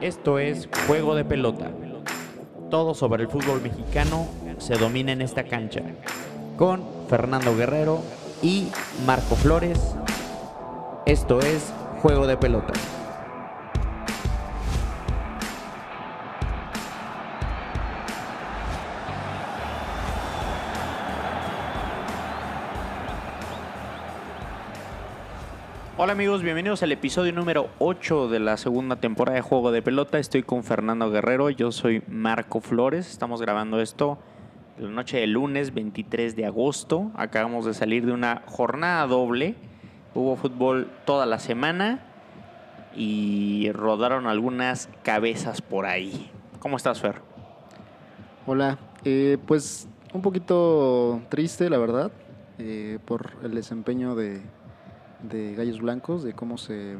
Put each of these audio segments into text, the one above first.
Esto es Juego de Pelota. Todo sobre el fútbol mexicano se domina en esta cancha. Con Fernando Guerrero y Marco Flores. Esto es Juego de Pelota. Amigos, bienvenidos al episodio número 8 de la segunda temporada de Juego de Pelota. Estoy con Fernando Guerrero, yo soy Marco Flores. Estamos grabando esto la noche del lunes 23 de agosto. Acabamos de salir de una jornada doble. Hubo fútbol toda la semana y rodaron algunas cabezas por ahí. ¿Cómo estás, Fer? Hola, eh, pues un poquito triste, la verdad, eh, por el desempeño de, de Gallos Blancos, de cómo se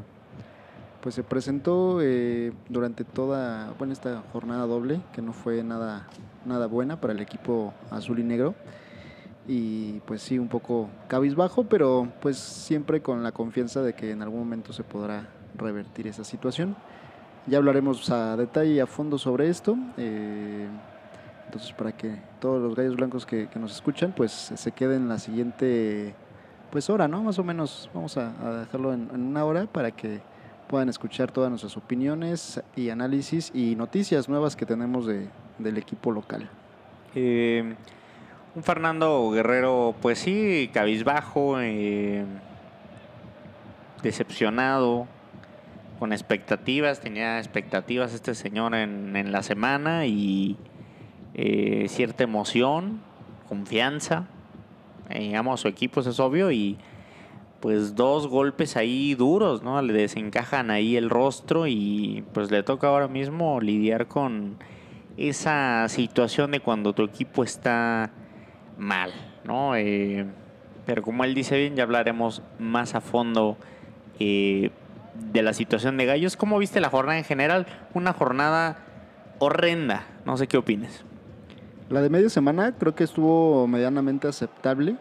pues se presentó eh, durante toda bueno esta jornada doble que no fue nada nada buena para el equipo azul y negro. Y pues sí un poco cabizbajo pero pues siempre con la confianza de que en algún momento se podrá revertir esa situación. Ya hablaremos a detalle y a fondo sobre esto eh, entonces para que todos los gallos blancos que, que nos escuchan pues se queden en la siguiente pues hora, ¿no? Más o menos vamos a, dejarlo en, una hora para que puedan escuchar todas nuestras opiniones y análisis y noticias nuevas que tenemos de, del equipo local. Eh, un Fernando Guerrero, pues sí, cabizbajo, eh, decepcionado, con expectativas, tenía expectativas este señor en, en la semana y eh, cierta emoción, confianza eh, a su equipo, eso es obvio, y pues dos golpes ahí duros, ¿no? Le desencajan ahí el rostro y pues le toca ahora mismo lidiar con esa situación de cuando tu equipo está mal, ¿no? Eh, pero como él dice bien, ya hablaremos más a fondo eh, de la situación de Gallos. ¿Cómo viste la jornada en general? Una jornada horrenda, no sé qué opines. La de media semana creo que estuvo medianamente aceptable,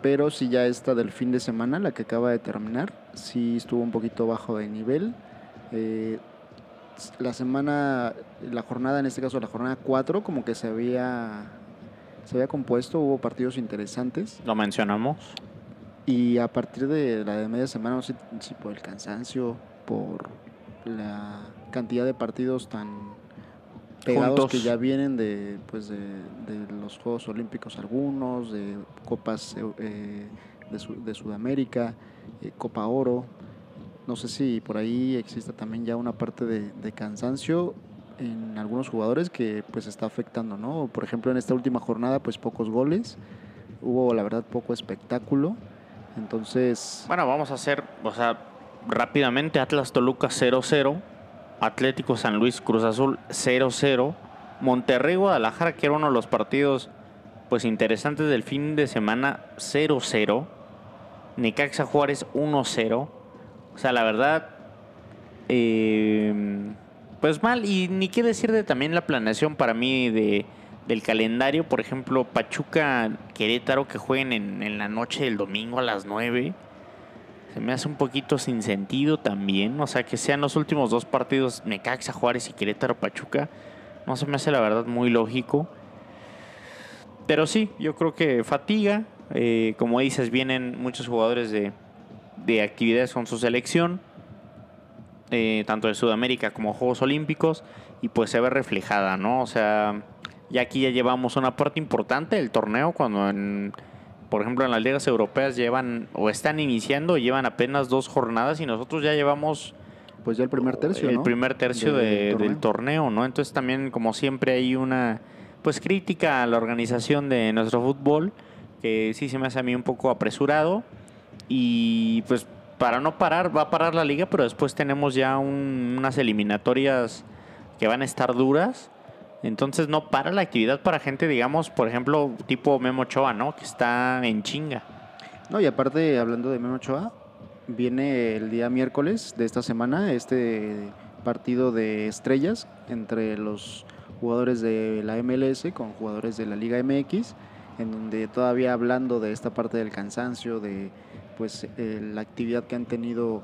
pero sí ya esta del fin de semana, la que acaba de terminar, sí estuvo un poquito bajo de nivel. Eh, la semana, la jornada, en este caso la jornada 4, como que se había, se había compuesto, hubo partidos interesantes. Lo mencionamos. Y a partir de la de media semana, no sé si por el cansancio, por la cantidad de partidos tan pegados Juntos. que ya vienen de, pues de, de, los Juegos Olímpicos algunos, de Copas eh, de, Sud de, Sudamérica, eh, Copa Oro. No sé si por ahí existe también ya una parte de, de, cansancio en algunos jugadores que pues está afectando, ¿no? Por ejemplo, en esta última jornada pues pocos goles, hubo la verdad poco espectáculo. Entonces... Bueno, vamos a hacer, o sea, rápidamente Atlas Toluca 0-0 Atlético San Luis Cruz Azul 0-0. Monterrey Guadalajara, que era uno de los partidos pues interesantes del fin de semana, 0-0. Necaxa Juárez 1-0. O sea, la verdad, eh, pues mal. Y ni qué decir de también la planeación para mí de, del calendario. Por ejemplo, Pachuca Querétaro que jueguen en, en la noche del domingo a las 9 se me hace un poquito sin sentido también. O sea, que sean los últimos dos partidos Necaxa, Juárez y Querétaro Pachuca. No se me hace la verdad muy lógico. Pero sí, yo creo que fatiga. Eh, como dices, vienen muchos jugadores de, de actividades con su selección. Eh, tanto de Sudamérica como Juegos Olímpicos. Y pues se ve reflejada, ¿no? O sea, ya aquí ya llevamos una parte importante del torneo cuando en por ejemplo, en las ligas europeas llevan o están iniciando, llevan apenas dos jornadas y nosotros ya llevamos pues ya el primer tercio, el ¿no? primer tercio de, de, torneo. del torneo, ¿no? Entonces también como siempre hay una pues crítica a la organización de nuestro fútbol que sí se me hace a mí un poco apresurado y pues para no parar va a parar la liga, pero después tenemos ya un, unas eliminatorias que van a estar duras entonces no para la actividad para gente, digamos, por ejemplo, tipo Memo Ochoa, ¿no? Que está en chinga. No, y aparte, hablando de Memo Ochoa, viene el día miércoles de esta semana este partido de estrellas entre los jugadores de la MLS con jugadores de la Liga MX, en donde todavía hablando de esta parte del cansancio, de pues eh, la actividad que han tenido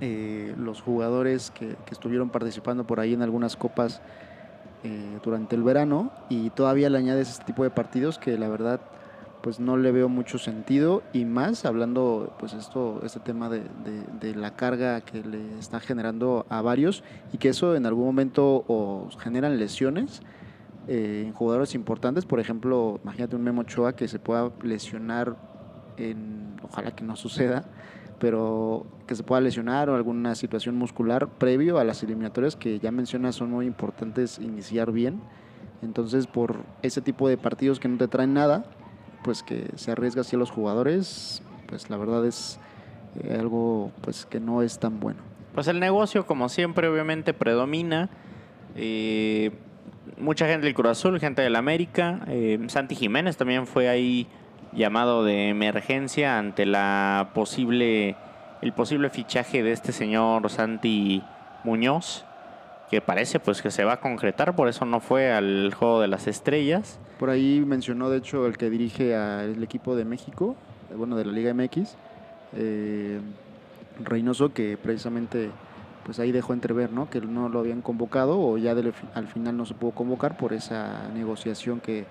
eh, los jugadores que, que estuvieron participando por ahí en algunas copas eh, durante el verano y todavía le añades este tipo de partidos que la verdad pues no le veo mucho sentido y más hablando pues esto este tema de, la carga que le está generando a varios y que eso en algún momento o generan lesiones eh, en jugadores importantes. Por ejemplo imagínate un Memo Ochoa que se pueda lesionar en ojalá que no suceda pero que se pueda lesionar o alguna situación muscular previo a las eliminatorias que ya mencionas son muy importantes iniciar bien. Entonces, por ese tipo de partidos que no te traen nada, pues que se arriesga así a los jugadores, pues la verdad es eh, algo pues que no es tan bueno. Pues el negocio, como siempre, obviamente predomina. Eh, mucha gente del Cruz Azul, gente del América. eh, Santi Jiménez también fue ahí llamado de emergencia ante la posible el posible fichaje de este señor Santi Muñoz, que parece pues que se va a concretar, por eso no fue al juego de las estrellas. Por ahí mencionó, de hecho, el que dirige al equipo de México, eh, bueno, de la Liga MX, eh, Reynoso, que precisamente pues ahí dejó entrever, ¿no? Que no lo habían convocado o ya al final no se pudo convocar por esa negociación que,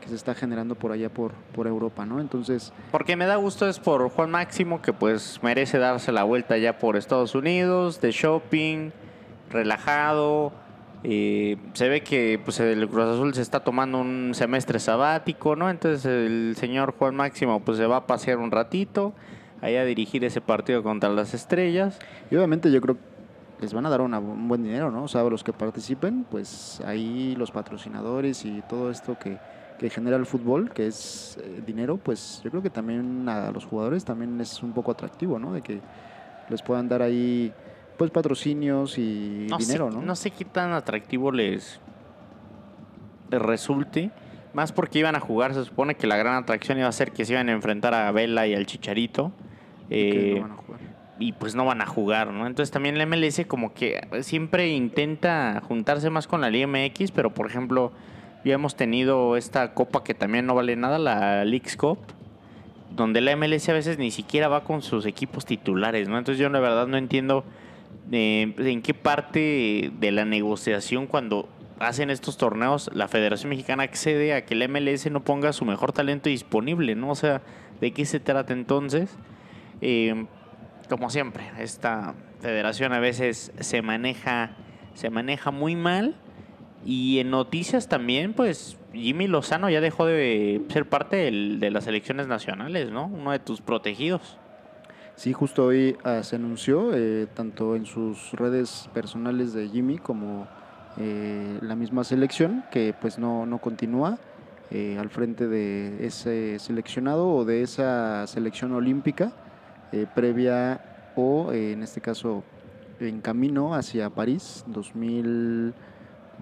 que se está generando por allá por, por Europa, ¿no? Entonces, Porque me da gusto es por Juan Máximo, que pues merece darse la vuelta ya por Estados Unidos, de shopping, relajado. eh, se ve que pues el Cruz Azul se está tomando un semestre sabático, ¿no? Entonces el señor Juan Máximo pues se va a pasear un ratito, ahí a dirigir ese partido contra las estrellas. y obviamente yo creo que les van a dar una- un buen dinero, ¿no? O sea, los que participen, pues ahí los patrocinadores y todo esto que, que genera el fútbol, que es eh, dinero, pues yo creo que también a los jugadores también es un poco atractivo, ¿no? De que les puedan dar ahí, pues, patrocinios y No dinero, sé, ¿no? No sé qué tan atractivo les, les resulte. Más porque iban a jugar, se supone que la gran atracción iba a ser que se iban a enfrentar a Vela y al Chicharito. que Eh, no van a jugar. y pues no van a jugar, ¿no? Entonces también la MLS como que siempre intenta juntarse más con la Liga MX, pero por ejemplo, ya hemos tenido esta copa que también no vale nada, la Leagues Cup, donde la MLS a veces ni siquiera va con sus equipos titulares, ¿no? Entonces yo la verdad no entiendo eh, en qué parte de la negociación cuando hacen estos torneos la Federación Mexicana accede a que la MLS no ponga su mejor talento disponible, ¿no? O sea, ¿de qué se trata entonces? Eh, como siempre, esta federación a veces se maneja, se maneja muy mal. Y en noticias también, pues Jimmy Lozano ya dejó de ser parte del, de las selecciones nacionales, ¿no? Uno de tus protegidos. Sí, justo hoy ah, se anunció, eh, tanto en sus redes personales de Jimmy como eh, la misma selección, que pues no, no continúa eh, al frente de ese seleccionado o de esa selección olímpica previa o en este caso en camino hacia París 2020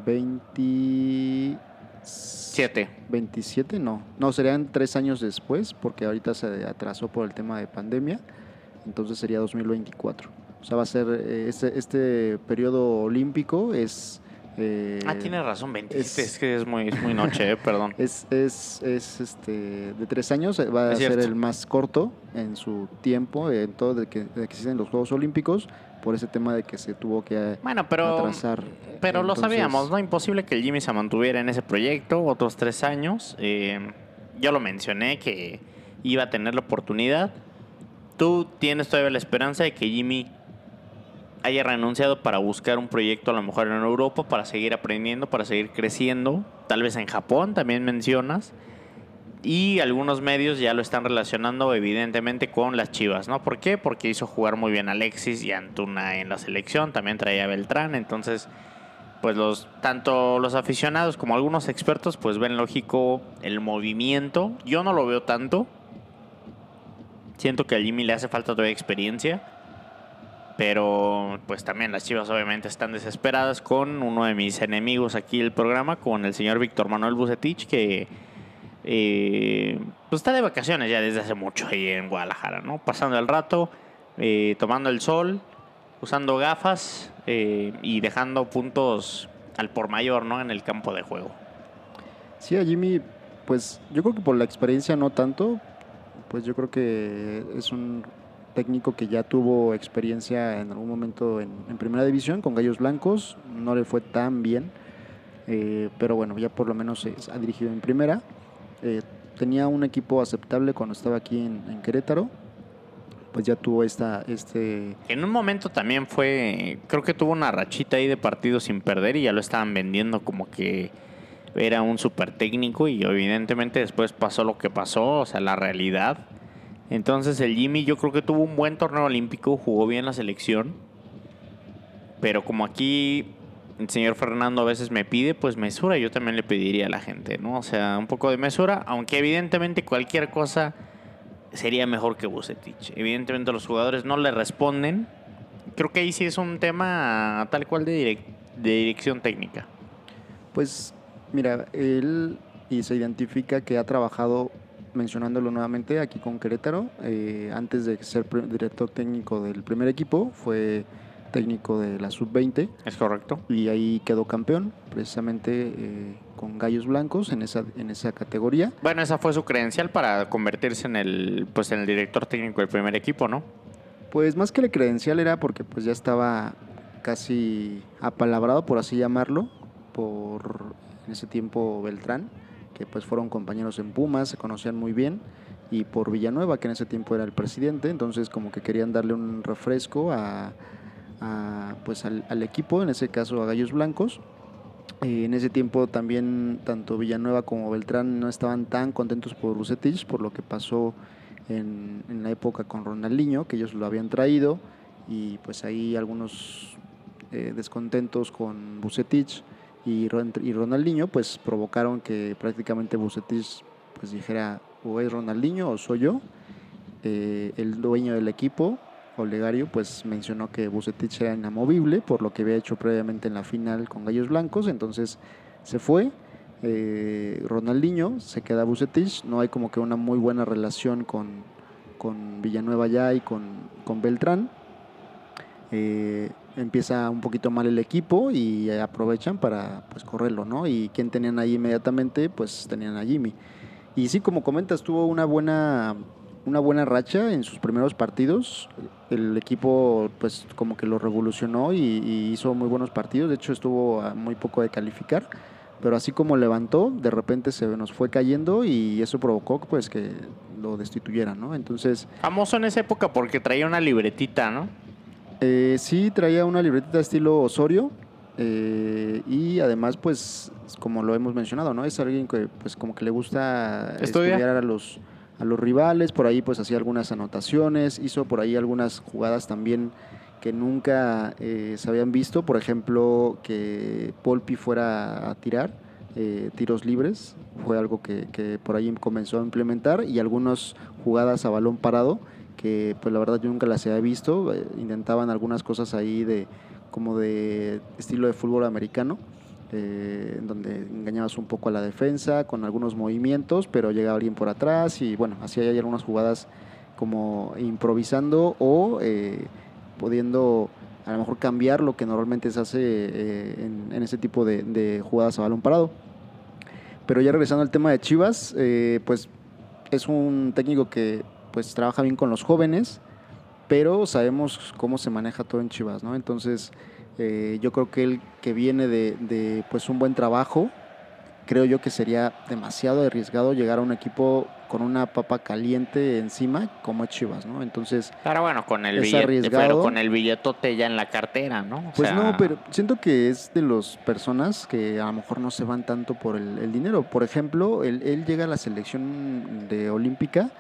27. 27, no. No, serían tres años después, porque ahorita se atrasó por el tema de pandemia. Entonces sería 2024. O sea, va a ser eh, este, este periodo olímpico es... Eh, ah, tiene razón, 27. Es, que es muy, muy noche, eh, perdón. Es, es, es, este, de tres años, eh, va a ser el más corto en su tiempo, en todo de que, de que existen los Juegos Olímpicos por ese tema de que se tuvo que eh, Bueno, pero, atrasar. pero lo sabíamos, ¿no? Imposible que el Jimmy se mantuviera en ese proyecto otros tres años. Eh, yo lo mencioné que iba a tener la oportunidad. Tú tienes todavía la esperanza de que Jimmy haya renunciado para buscar un proyecto a lo mejor en Europa, para seguir aprendiendo, para seguir creciendo. Tal vez en Japón también mencionas. Y algunos medios ya lo están relacionando evidentemente con las Chivas, ¿no? ¿Por qué? Porque hizo jugar muy bien Alexis y Antuna en la selección, también traía a Beltrán, entonces pues los tanto los aficionados como algunos expertos pues ven lógico el movimiento. Yo no lo veo tanto. Siento que a Jimmy le hace falta todavía experiencia. Pero pues también las Chivas obviamente están desesperadas con uno de mis enemigos aquí del programa, con el señor Víctor Manuel Bucetich, que eh, pues está de vacaciones ya desde hace mucho ahí en Guadalajara, ¿no? Pasando el rato, eh, tomando el sol, usando gafas eh, y dejando puntos al por mayor, ¿no? En el campo de juego. Sí, a Jimmy, pues yo creo que por la experiencia no tanto, pues yo creo que es un técnico que ya tuvo experiencia en algún momento en, primera división con Gallos Blancos, no le fue tan bien, eh, pero bueno, ya por lo menos ha dirigido en primera. Eh, tenía un equipo aceptable cuando estaba aquí en, en Querétaro, pues ya tuvo esta, este... En un momento también fue, creo que tuvo una rachita ahí de partidos sin perder y ya lo estaban vendiendo como que era un super técnico y evidentemente después pasó lo que pasó, o sea, la realidad. Entonces el Jimmy yo creo que tuvo un buen torneo olímpico, jugó bien la selección, pero como aquí el señor Fernando a veces me pide, pues mesura, yo también le pediría a la gente, ¿no? O sea, un poco de mesura, aunque evidentemente cualquier cosa sería mejor que Bucetich. Evidentemente los jugadores no le responden. Creo que ahí sí es un tema tal cual de, de dirección técnica. Pues mira, él y se identifica que ha trabajado, mencionándolo nuevamente, aquí con Querétaro. Eh, antes de ser director técnico del primer equipo, fue técnico de la sub-20. Es correcto. Y ahí quedó campeón, precisamente eh, con Gallos Blancos en esa, en esa categoría. Bueno, esa fue su credencial para convertirse en el, pues, en el director técnico del primer equipo, ¿no? Pues más que la credencial era porque pues ya estaba casi apalabrado, por así llamarlo, por en ese tiempo Beltrán, que pues fueron compañeros en Pumas, se conocían muy bien, y por Villanueva, que en ese tiempo era el presidente, entonces como que querían darle un refresco a, a, pues al, al, equipo, en ese caso a Gallos Blancos. Eh, en ese tiempo también tanto Villanueva como Beltrán no estaban tan contentos por Bucetich, por lo que pasó en, en, la época con Ronaldinho, que ellos lo habían traído, y pues ahí algunos eh, descontentos con Bucetich y, y Ronaldinho, pues provocaron que prácticamente Bucetich pues dijera o es Ronaldinho o soy yo, eh, el dueño del equipo, Olegario pues mencionó que Bucetich era inamovible por lo que había hecho previamente en la final con Gallos Blancos, entonces se fue. Eh, Ronaldinho se queda Bucetich, no hay como que una muy buena relación con, con Villanueva ya y con, con Beltrán. Eh, empieza un poquito mal el equipo y aprovechan para pues correrlo, ¿no? Y quién tenían ahí inmediatamente, pues tenían a Jimmy. Y sí, como comentas, tuvo una buena una buena racha en sus primeros partidos. El equipo pues como que lo revolucionó y, y, hizo muy buenos partidos. De hecho estuvo a muy poco de calificar. Pero así como levantó, de repente se nos fue cayendo y eso provocó pues que lo destituyeran, ¿no? Entonces... Famoso en esa época porque traía una libretita, ¿no? Eh, sí, traía una libretita estilo Osorio. Eh, y además, pues, como lo hemos mencionado, ¿no? Es alguien que, pues, como que le gusta ¿Estudia? estudiar a los, a los rivales, por ahí pues hacía algunas anotaciones, hizo por ahí algunas jugadas también que nunca eh, se habían visto, por ejemplo, que Polpi fuera a tirar eh, tiros libres, fue algo que, por ahí comenzó a implementar, y algunas jugadas a balón parado, que pues la verdad yo nunca las había visto, eh, intentaban algunas cosas ahí de como de estilo de fútbol americano, eh, donde engañabas un poco a la defensa con algunos movimientos, pero llegaba alguien por atrás y bueno, así hay algunas jugadas como improvisando o eh, pudiendo a lo mejor cambiar lo que normalmente se hace eh, en, en, ese tipo de, de, jugadas a balón parado. Pero ya regresando al tema de Chivas, eh, pues es un técnico que pues trabaja bien con los jóvenes, pero sabemos cómo se maneja todo en Chivas, ¿no? Entonces, eh, yo creo que él que viene de, de, pues un buen trabajo, creo yo que sería demasiado arriesgado llegar a un equipo con una papa caliente encima como es Chivas, ¿no? Entonces, claro, bueno, con el billete, pero con el billetote ya en la cartera, ¿no? O pues sea... no, pero siento que es de las personas que a lo mejor no se van tanto por el, el dinero. Por ejemplo, él, él, llega a la selección de olímpica,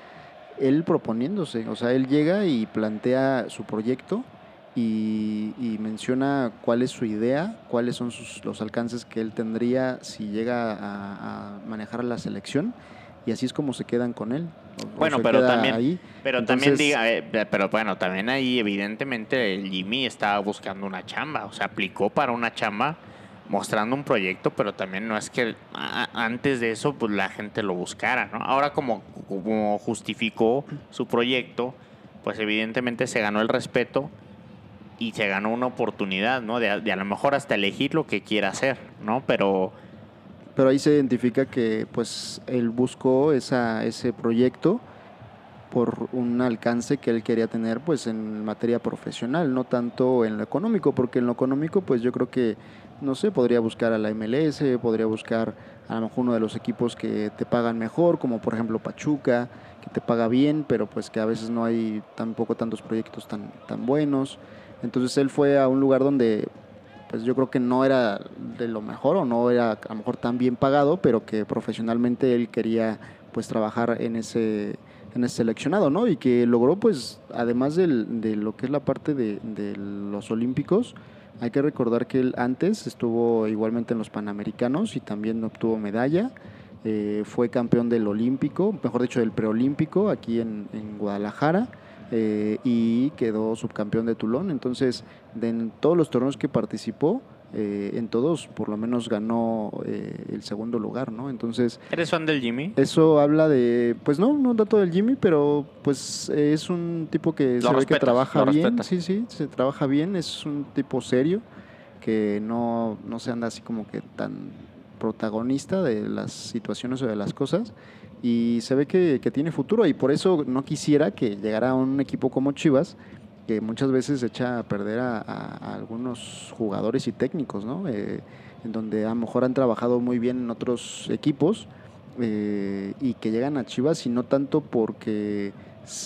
él proponiéndose, o sea, él llega y plantea su proyecto y, y, menciona cuál es su idea, cuáles son sus, los alcances que él tendría si llega a, a, manejar la selección y así es como se quedan con él. O, bueno, o pero también, ahí. pero Entonces, también diga, eh, pero bueno, también ahí evidentemente el Jimmy estaba buscando una chamba, o sea, aplicó para una chamba mostrando un proyecto, pero también no es que antes de eso pues la gente lo buscara, ¿no? Ahora como, como justificó su proyecto, pues evidentemente se ganó el respeto y se ganó una oportunidad, ¿no? De, a lo mejor hasta elegir lo que quiera hacer, ¿no? Pero... Pero ahí se identifica que pues él buscó esa, ese proyecto por un alcance que él quería tener pues en materia profesional, no tanto en lo económico, porque en lo económico pues yo creo que, no sé, podría buscar a la MLS, podría buscar a lo mejor uno de los equipos que te pagan mejor, como por ejemplo Pachuca, que te paga bien, pero pues que a veces no hay tampoco tantos proyectos tan, tan buenos. Entonces él fue a un lugar donde pues yo creo que no era de lo mejor o no era a lo mejor tan bien pagado, pero que profesionalmente él quería pues trabajar en ese en ese seleccionado, ¿no? Y que logró pues además de lo que es la parte de, los olímpicos, hay que recordar que él antes estuvo igualmente en los Panamericanos y también obtuvo medalla. Eh, fue campeón del Olímpico, mejor dicho, del Preolímpico aquí en Guadalajara. Eh, y quedó subcampeón de Tulón. Entonces, de en todos los torneos que participó, eh, en todos por lo menos ganó eh, el segundo lugar, ¿no? Entonces... ¿Eres fan del Jimmy? Eso habla de, pues no, no tanto del Jimmy, pero pues es un tipo que Lo se ve que trabaja bien, respetas. sí, sí, se trabaja bien, es un tipo serio, que no, no se anda así como que tan protagonista de las situaciones o de las cosas y se ve que, tiene futuro y por eso no quisiera que llegara a un equipo como Chivas que muchas veces echa a perder a, a- algunos jugadores y técnicos, ¿no? Eh, en donde a lo mejor han trabajado muy bien en otros equipos eh, y que llegan a Chivas y no tanto porque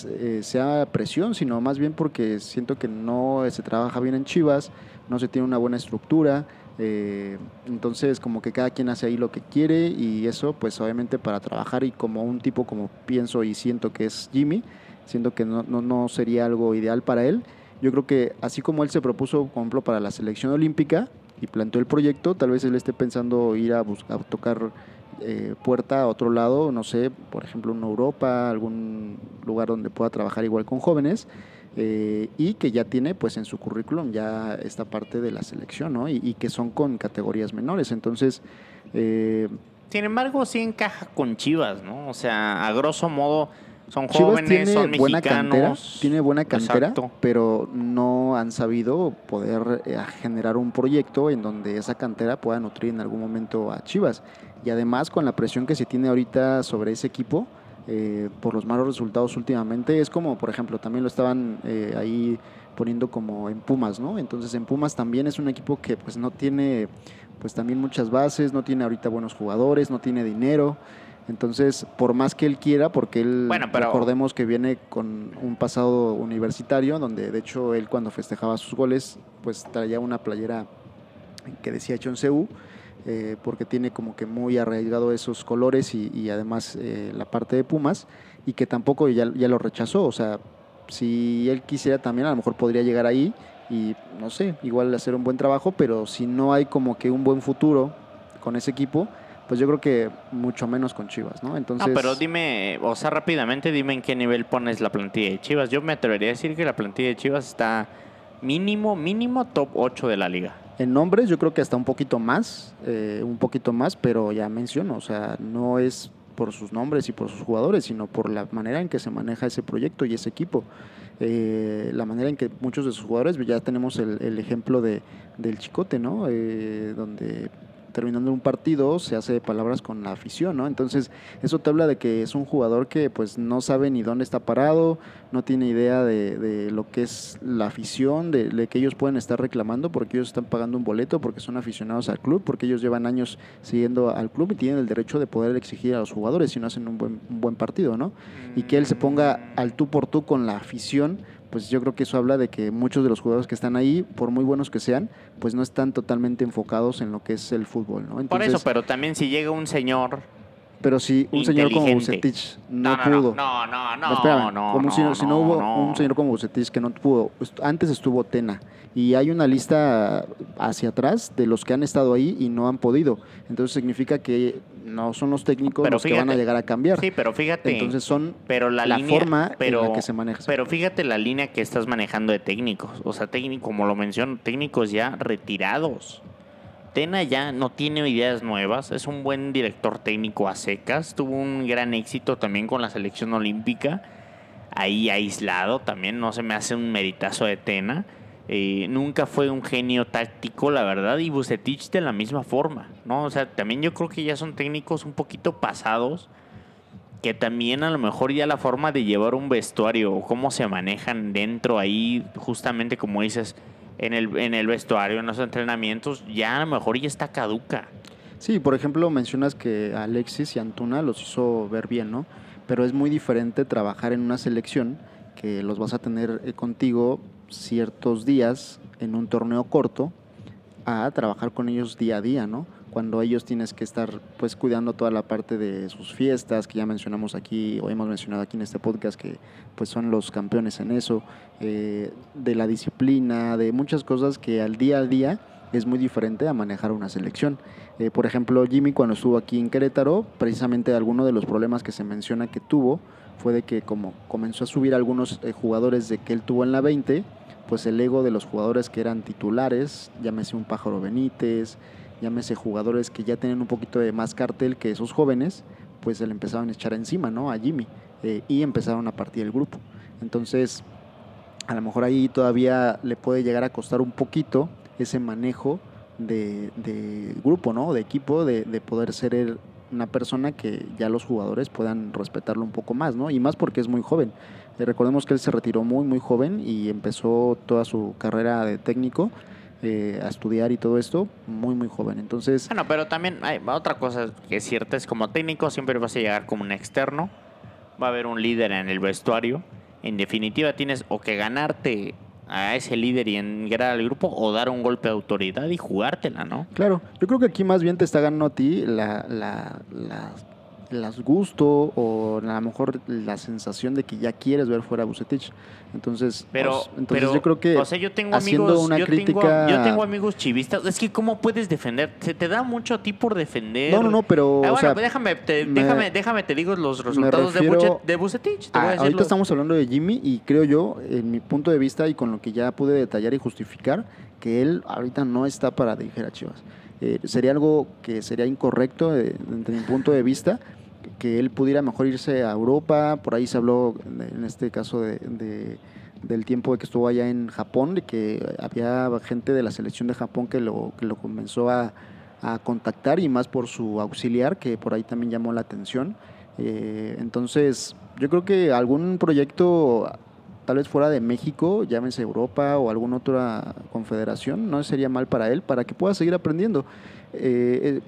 eh, sea presión, sino más bien porque siento que no se trabaja bien en Chivas, no se tiene una buena estructura, eh, entonces como que cada quien hace ahí lo que quiere y eso pues obviamente para trabajar y como un tipo como pienso y siento que es Jimmy, siento que no, no, no sería algo ideal para él. Yo creo que así como él se propuso, por ejemplo, para la selección olímpica y planteó el proyecto, tal vez él esté pensando ir a, a tocar eh, puerta a otro lado, no sé, por ejemplo, en Europa, algún lugar donde pueda trabajar igual con jóvenes. Eh, y que ya tiene pues en su currículum ya esta parte de la selección, ¿no? Y, y que son con categorías menores. Entonces, eh, Sin embargo, sí encaja con Chivas, ¿no? O sea, a grosso modo, son Chivas jóvenes, tiene son buena cantera, tiene buena cantera, Exacto. pero no han sabido poder eh, generar un proyecto en donde esa cantera pueda nutrir en algún momento a Chivas. Y además con la presión que se tiene ahorita sobre ese equipo, eh, por los malos resultados últimamente, es como, por ejemplo, también lo estaban eh, ahí poniendo como en Pumas, ¿no? Entonces en Pumas también es un equipo que pues no tiene pues también muchas bases, no tiene ahorita buenos jugadores, no tiene dinero. Entonces, por más que él quiera, porque él, Bueno, pero- recordemos que viene con un pasado universitario, donde de hecho él cuando festejaba sus goles, pues traía una playera que decía CU, eh, porque tiene como que muy arraigado esos colores y, y además eh, la parte de Pumas, y que tampoco ya, ya lo rechazó. O sea, si él quisiera también, a lo mejor podría llegar ahí y, no sé, igual hacer un buen trabajo, pero si no hay como que un buen futuro con ese equipo, pues yo creo que mucho menos con Chivas, ¿no? Entonces, No, pero dime, o sea, rápidamente dime en qué nivel pones la plantilla de Chivas. Yo me atrevería a decir que la plantilla de Chivas está mínimo, mínimo top 8 de la liga. En nombres yo creo que hasta un poquito más, eh, un poquito más, pero ya menciono, o sea, no es por sus nombres y por sus jugadores, sino por la manera en que se maneja ese proyecto y ese equipo. Eh, la manera en que muchos de sus jugadores, ya tenemos el, el ejemplo de, del Chicote, ¿no? Eh, donde terminando un partido se hace de palabras con la afición, ¿no? Entonces, eso te habla de que es un jugador que pues no sabe ni dónde está parado, no tiene idea de, de lo que es la afición, de, que ellos pueden estar reclamando porque ellos están pagando un boleto, porque son aficionados al club, porque ellos llevan años siguiendo al club y tienen el derecho de poder exigir a los jugadores si no hacen un buen, un buen partido, ¿no? Y que él se ponga al tú por tú con la afición, pues yo creo que eso habla de que muchos de los jugadores que están ahí, por muy buenos que sean, pues no están totalmente enfocados en lo que es el fútbol, ¿no? Por eso, pero también si llega un señor... pero si un señor como. Bucetich no, no, pudo, No, no, no, no, espérame, no, como no, si, si no hubo no. un señor como Bucetich que no pudo, antes estuvo Tena y hay una lista hacia atrás de los que han estado ahí y no han podido. Entonces significa que no son los técnicos Pero los que van a fíjate, llegar a cambiar. Sí, pero fíjate... Entonces son pero la, la línea, forma pero, en la que se maneja. Pero fíjate la línea que estás manejando de técnicos. O sea, técnico, como lo menciono, técnicos ya retirados. Tena ya no tiene ideas nuevas. Es un buen director técnico a secas. Tuvo un gran éxito también con la selección olímpica. Ahí aislado también. No se me hace un meritazo de Tena. Eh, nunca fue un genio táctico, la verdad. Y Bucetich de la misma forma. ¿no? O sea, también yo creo que ya son técnicos un poquito pasados que también a lo mejor ya la forma de llevar un vestuario o cómo se manejan dentro ahí, justamente como dices, en el, en el vestuario, en los entrenamientos, ya a lo mejor ya está caduca. Sí, por ejemplo, mencionas que Alexis y Antuna los hizo ver bien, ¿no? Pero es muy diferente trabajar en una selección que los vas a tener eh, contigo ciertos días en un torneo corto a trabajar con ellos día a día, ¿no? Cuando ellos tienes que estar pues cuidando toda la parte de sus fiestas, que ya mencionamos aquí, o hemos mencionado aquí en este podcast, que pues son los campeones en eso, eh, de la disciplina, de muchas cosas que al día a día es muy diferente a manejar una selección. Eh, por ejemplo, Jimmy cuando estuvo aquí en Querétaro, precisamente alguno de los problemas que se menciona que tuvo fue de que como comenzó a subir algunos eh, jugadores de que él tuvo en la 20, pues el ego de los jugadores que eran titulares, llámese un Pájaro Benítez, llámese jugadores que ya tienen un poquito de más cartel que esos jóvenes, pues se le empezaron a echar encima, ¿no? A Jimmy eh, y empezaron a partir el grupo. Entonces, a lo mejor ahí todavía le puede llegar a costar un poquito ese manejo de, grupo, ¿no? De equipo, de, poder ser una persona que ya los jugadores puedan respetarlo un poco más, ¿no? Y más porque es muy joven. Eh, recordemos que él se retiró muy, muy joven y empezó toda su carrera de técnico eh, a estudiar y todo esto muy, muy joven. Entonces... Bueno, pero también hay otra cosa que es cierta, es como técnico siempre vas a llegar como un externo, va a haber un líder en el vestuario. En definitiva tienes o que ganarte a ese líder y engrar al grupo o dar un golpe de autoridad y jugártela, ¿no? Claro, yo creo que aquí más bien te está ganando a ti la, la, la las gusto o a lo mejor la sensación de que ya quieres ver fuera a Bucetich. Entonces, pero, pues, entonces yo creo que o sea, yo tengo amigos, una yo crítica... Tengo, yo tengo amigos chivistas. Es que cómo puedes defender, se te da mucho a ti por defender. No, no, no, pero ah, bueno, déjame, te, déjame, déjame te digo los resultados de, de Bucetich. ahorita estamos hablando de Jimmy y creo yo, en mi punto de vista y con lo que ya pude detallar y justificar, que él ahorita no está para dirigir a Chivas. Eh, sería algo que sería incorrecto desde mi punto de vista que él pudiera mejor irse a Europa, por ahí se habló en este caso de, del tiempo que estuvo allá en Japón, de que había gente de la selección de Japón que lo, que lo comenzó a, contactar y más por su auxiliar, que por ahí también llamó la atención. Eh, entonces, yo creo que algún proyecto tal vez fuera de México, llámese Europa o alguna otra confederación, no sería mal para él, para que pueda seguir aprendiendo. Eh, eh,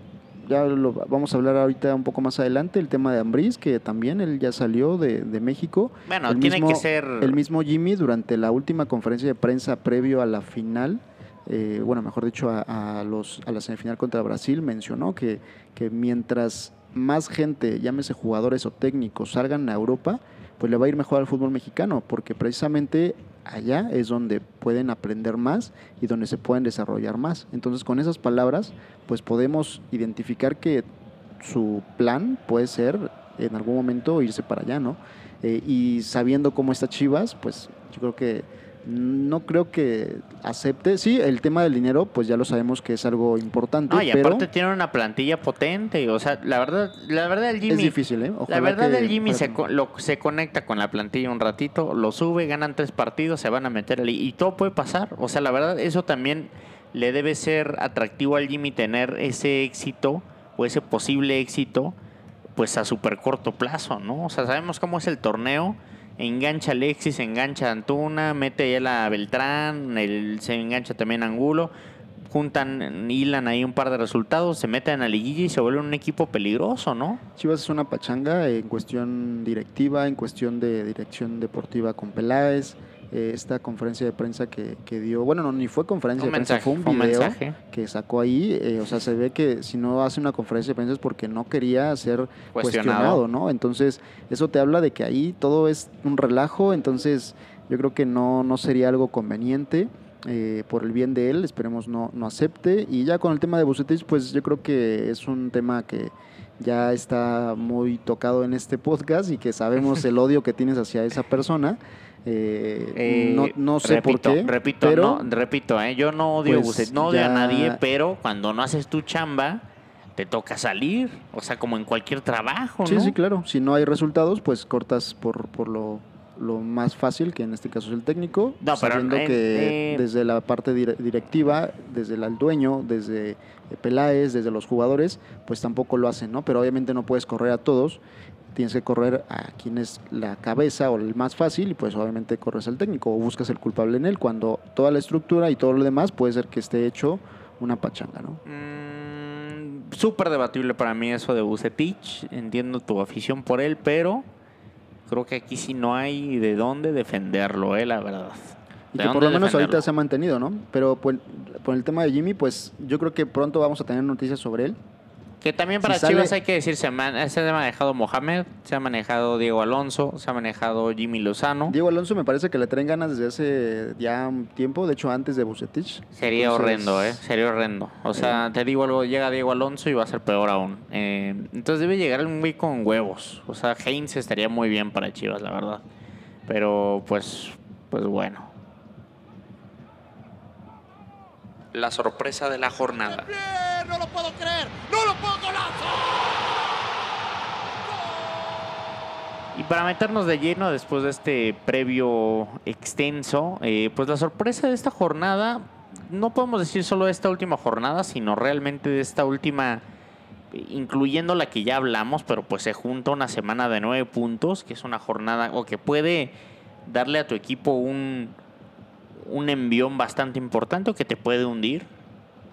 ya lo vamos a hablar ahorita un poco más adelante, el tema de Ambriz, que también él ya salió de, México. Bueno, tiene que ser... El mismo Jimmy durante la última conferencia de prensa previo a la final, eh, bueno, mejor dicho, a, los, a la semifinal contra Brasil, mencionó que, que mientras más gente, llámese jugadores o técnicos, salgan a Europa, pues le va a ir mejor al fútbol mexicano, porque precisamente allá es donde pueden aprender más y donde se pueden desarrollar más. Entonces, con esas palabras, pues podemos identificar que su plan puede ser en algún momento irse para allá, ¿no? Eh, y sabiendo cómo está Chivas, pues yo creo que no creo que acepte. Sí, el tema del dinero, pues ya lo sabemos que es algo importante. y aparte tiene una plantilla potente. O sea, la verdad, la verdad el Jimmy. Es difícil, ¿eh? la verdad el Jimmy se, se conecta con la plantilla un ratito, lo sube, ganan tres partidos, se van a meter ahí. Y todo puede pasar. O sea, la verdad, eso también le debe ser atractivo al Jimmy tener ese éxito o ese posible éxito, pues a súper corto plazo, ¿no? O sea, sabemos cómo es el torneo engancha Alexis, engancha Antuna, mete ya la Beltrán, el, se engancha también Angulo, juntan, hilan ahí un par de resultados, se meten a la liguilla y se vuelve un equipo peligroso, ¿no? Chivas es una pachanga en cuestión directiva, en cuestión de dirección deportiva con Peláez, eh, esta conferencia de prensa que, dio, bueno, no, ni fue conferencia de prensa, fue un video que sacó ahí, eh, o sea, se ve que si no hace una conferencia de prensa es porque no quería ser cuestionado. ¿no? Entonces, eso te habla de que ahí todo es un relajo, entonces yo creo que no, no sería algo conveniente. Eh, por el bien de él, esperemos no, no acepte. Y ya con el tema de Bucetich, pues yo creo que es un tema que ya está muy tocado en este podcast y que sabemos el odio que tienes hacia esa persona. Eh, eh, no, sé por qué. Repito, pero, repito, eh, yo no odio, pues no odio a nadie, pero cuando no haces tu chamba, te toca salir. O sea, como en cualquier trabajo. Sí, sí, claro. Si no hay resultados, pues cortas por, por lo, más fácil, que en este caso es el técnico. No, sabiendo que desde la parte directiva, desde el dueño, desde Peláez, desde los jugadores, pues tampoco lo hacen, ¿no? Pero obviamente no puedes correr a todos tienes que correr a quien es la cabeza o el más fácil y pues obviamente corres al técnico o buscas el culpable en él cuando toda la estructura y todo lo demás puede ser que esté hecho una pachanga, ¿no? Mm, Súper debatible para mí eso de Bucetich. Entiendo tu afición por él, pero creo que aquí sí no hay de dónde defenderlo, eh, la verdad. Y ¿De que por lo menos ahorita se ha mantenido, ¿no? Pero por, por el tema de Jimmy, pues yo creo que pronto vamos a tener noticias sobre él. Que también para Si sale- Chivas hay que decir, se, ha se ha manejado Mohamed, se ha manejado Diego Alonso, se ha manejado Jimmy Lozano. Diego Alonso me parece que le traen ganas desde hace ya un tiempo, de hecho antes de Bucetich. Sería Entonces, horrendo, ¿eh? Sería horrendo. O sea, te digo algo, llega Diego Alonso y va a ser peor aún. Eh, entonces debe llegar un güey con huevos. O sea, Heinz estaría muy bien para Chivas, la verdad. Pero, pues, pues bueno. La sorpresa de la jornada. No lo puedo creer, no lo puedo golazo. Y para meternos de lleno después de este previo extenso, eh, pues la sorpresa de esta jornada, no podemos decir solo de esta última jornada, sino realmente de esta última, eh, incluyendo la que ya hablamos, pero pues se junta una semana de nueve puntos, que es una jornada, o que puede darle a tu equipo un, un envión bastante importante que te puede hundir.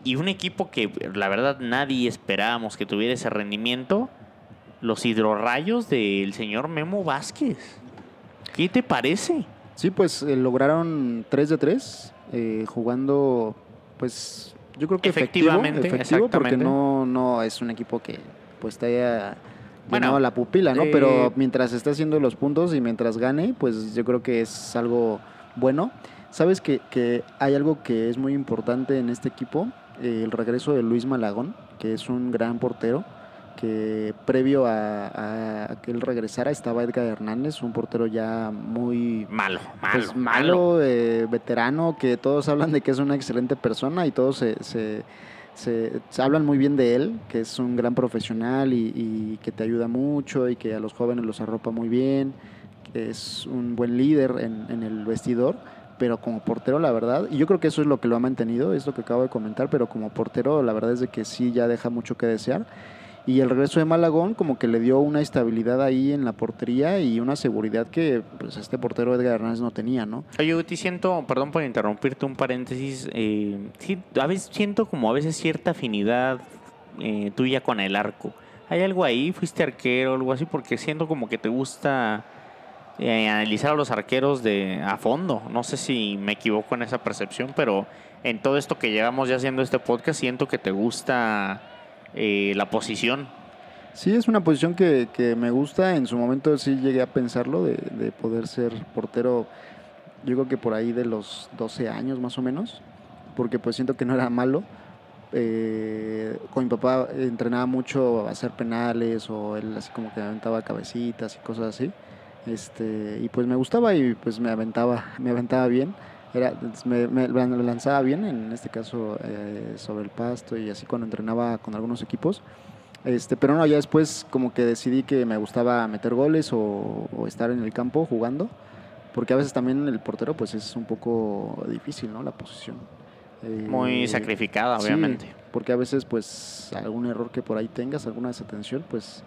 Y un equipo que la verdad nadie esperábamos que tuviera ese rendimiento, los hidrorrayos del señor Memo Vázquez. ¿Qué te parece? Sí, pues eh, lograron 3 de 3 eh, jugando, pues yo creo que Efectivamente, efectivo porque no, no es un equipo que pues te haya Bueno, la pupila, ¿no? eh, Pero mientras esté haciendo los puntos y mientras gane, pues yo creo que es algo bueno. Sabes que, que hay algo que es muy importante en este equipo, Eh, el regreso de Luis Malagón, que es un gran portero, que previo a, a que él regresara estaba Edgar Hernández, un portero ya muy Malo, malo, pues, malo, eh, veterano, que todos hablan de que es una excelente persona y todos se, se, se- se hablan muy bien de él, que es un gran profesional y, y que te ayuda mucho y que a los jóvenes los arropa muy bien, que es un buen líder en, en el vestidor, pero como portero la verdad, y yo creo que eso es lo que lo ha mantenido, es lo que acabo de comentar, pero como portero la verdad es de que sí ya deja mucho que desear. Y el regreso de Malagón como que le dio una estabilidad ahí en la portería y una seguridad que pues este portero Edgar Hernández no tenía, ¿no? Oye, siento, perdón por interrumpirte un paréntesis, eh, sí, a veces siento como a veces cierta afinidad eh, tuya con el arco. ¿Hay algo ahí? ¿Fuiste arquero o algo así? Porque siento como que te gusta analizar a los arqueros de a fondo. No sé si me equivoco en esa percepción, pero en todo esto que llevamos ya haciendo este podcast siento que te gusta eh, la posición. Sí, es una posición que, que me gusta. En su momento sí llegué a pensarlo de, de poder ser portero, yo creo que por ahí de los 12 años más o menos, porque pues siento que no era malo. Eh, con mi papá entrenaba mucho a hacer penales o él así como que aventaba cabecitas y cosas así. Este, y pues me gustaba y pues me aventaba, me aventaba bien. Era, me, me lanzaba bien, en este caso eh, sobre el pasto y así cuando entrenaba con algunos equipos. Este, pero no, ya después como que decidí que me gustaba meter goles o, o estar en el campo jugando, porque a veces también el portero pues es un poco difícil, ¿no? La posición. Eh, Muy sacrificada, sí, obviamente. porque a veces pues algún error que por ahí tengas, alguna desatención, pues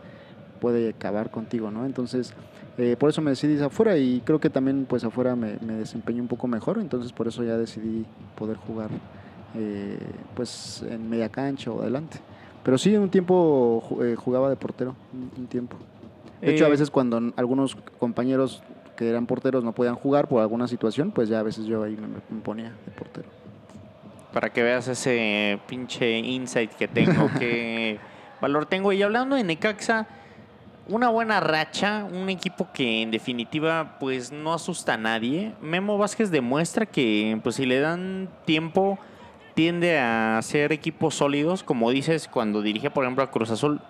puede acabar contigo, ¿no? Entonces, eh, por eso me decidí afuera y creo que también pues afuera me, me desempeño un poco mejor, entonces por eso ya decidí poder jugar eh, pues en media cancha o adelante. Pero sí, un tiempo eh, jugaba de portero, un, tiempo. De hecho, a Eh, veces cuando algunos compañeros que eran porteros no podían jugar por alguna situación, pues ya a veces yo ahí me, me ponía de portero. Para que veas ese pinche insight que tengo, que valor tengo. Y hablando de Necaxa, una buena racha, un equipo que en definitiva pues no asusta a nadie. Memo Vázquez demuestra que pues si le dan tiempo tiende a ser equipos sólidos, como dices, cuando dirige por ejemplo a Cruz Azul.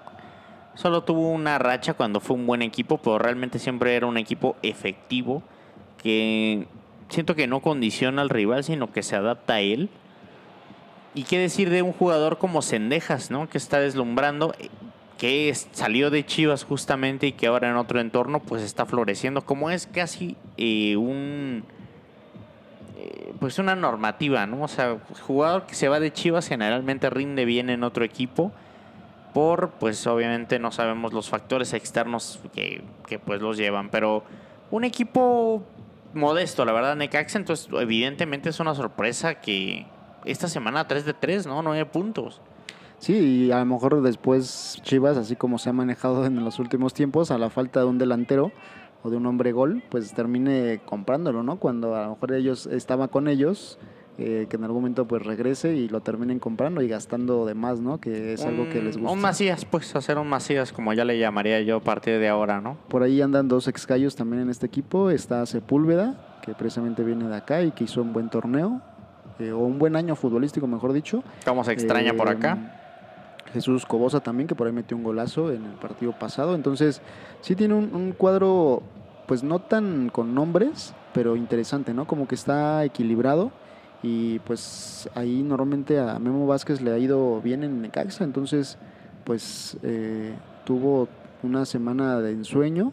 Solo tuvo una racha cuando fue un buen equipo, pero realmente siempre era un equipo efectivo que siento que no condiciona al rival, sino que se adapta a él. Y qué decir de un jugador como Sendejas, ¿no? Que está deslumbrando, que salió de Chivas justamente y que ahora en otro entorno pues está floreciendo, como es casi eh, un eh, pues una normativa, ¿no? O sea, jugador que se va de Chivas generalmente rinde bien en otro equipo. por, pues obviamente no sabemos los factores externos que, que pues los llevan, pero un equipo modesto, la verdad, Necaxa, entonces evidentemente es una sorpresa que esta semana 3 de 3, ¿no? 9 puntos. Sí, y a lo mejor después Chivas, así como se ha manejado en los últimos tiempos, a la falta de un delantero o de un hombre gol, pues termine comprándolo, ¿no? Cuando a lo mejor ellos estaba con ellos, eh, que en algún momento pues regrese y lo terminen comprando y gastando de más, ¿no? Que es algo que les gusta. Un Macías, pues hacer un Macías, como ya le llamaría yo a partir de ahora, ¿no? Por ahí andan dos excallos también en este equipo. Está Sepúlveda, que precisamente viene de acá y que hizo un buen torneo, eh, o un buen año futbolístico, mejor dicho. Como se extraña por Eh, acá. Jesús Cobosa también, que por ahí metió un golazo en el partido pasado. Entonces, sí tiene un, un cuadro, pues no tan con nombres, pero interesante, ¿no? Como que está equilibrado. Y pues ahí normalmente a Memo Vázquez le ha ido bien en Necaxa. Entonces, pues eh, tuvo una semana de ensueño,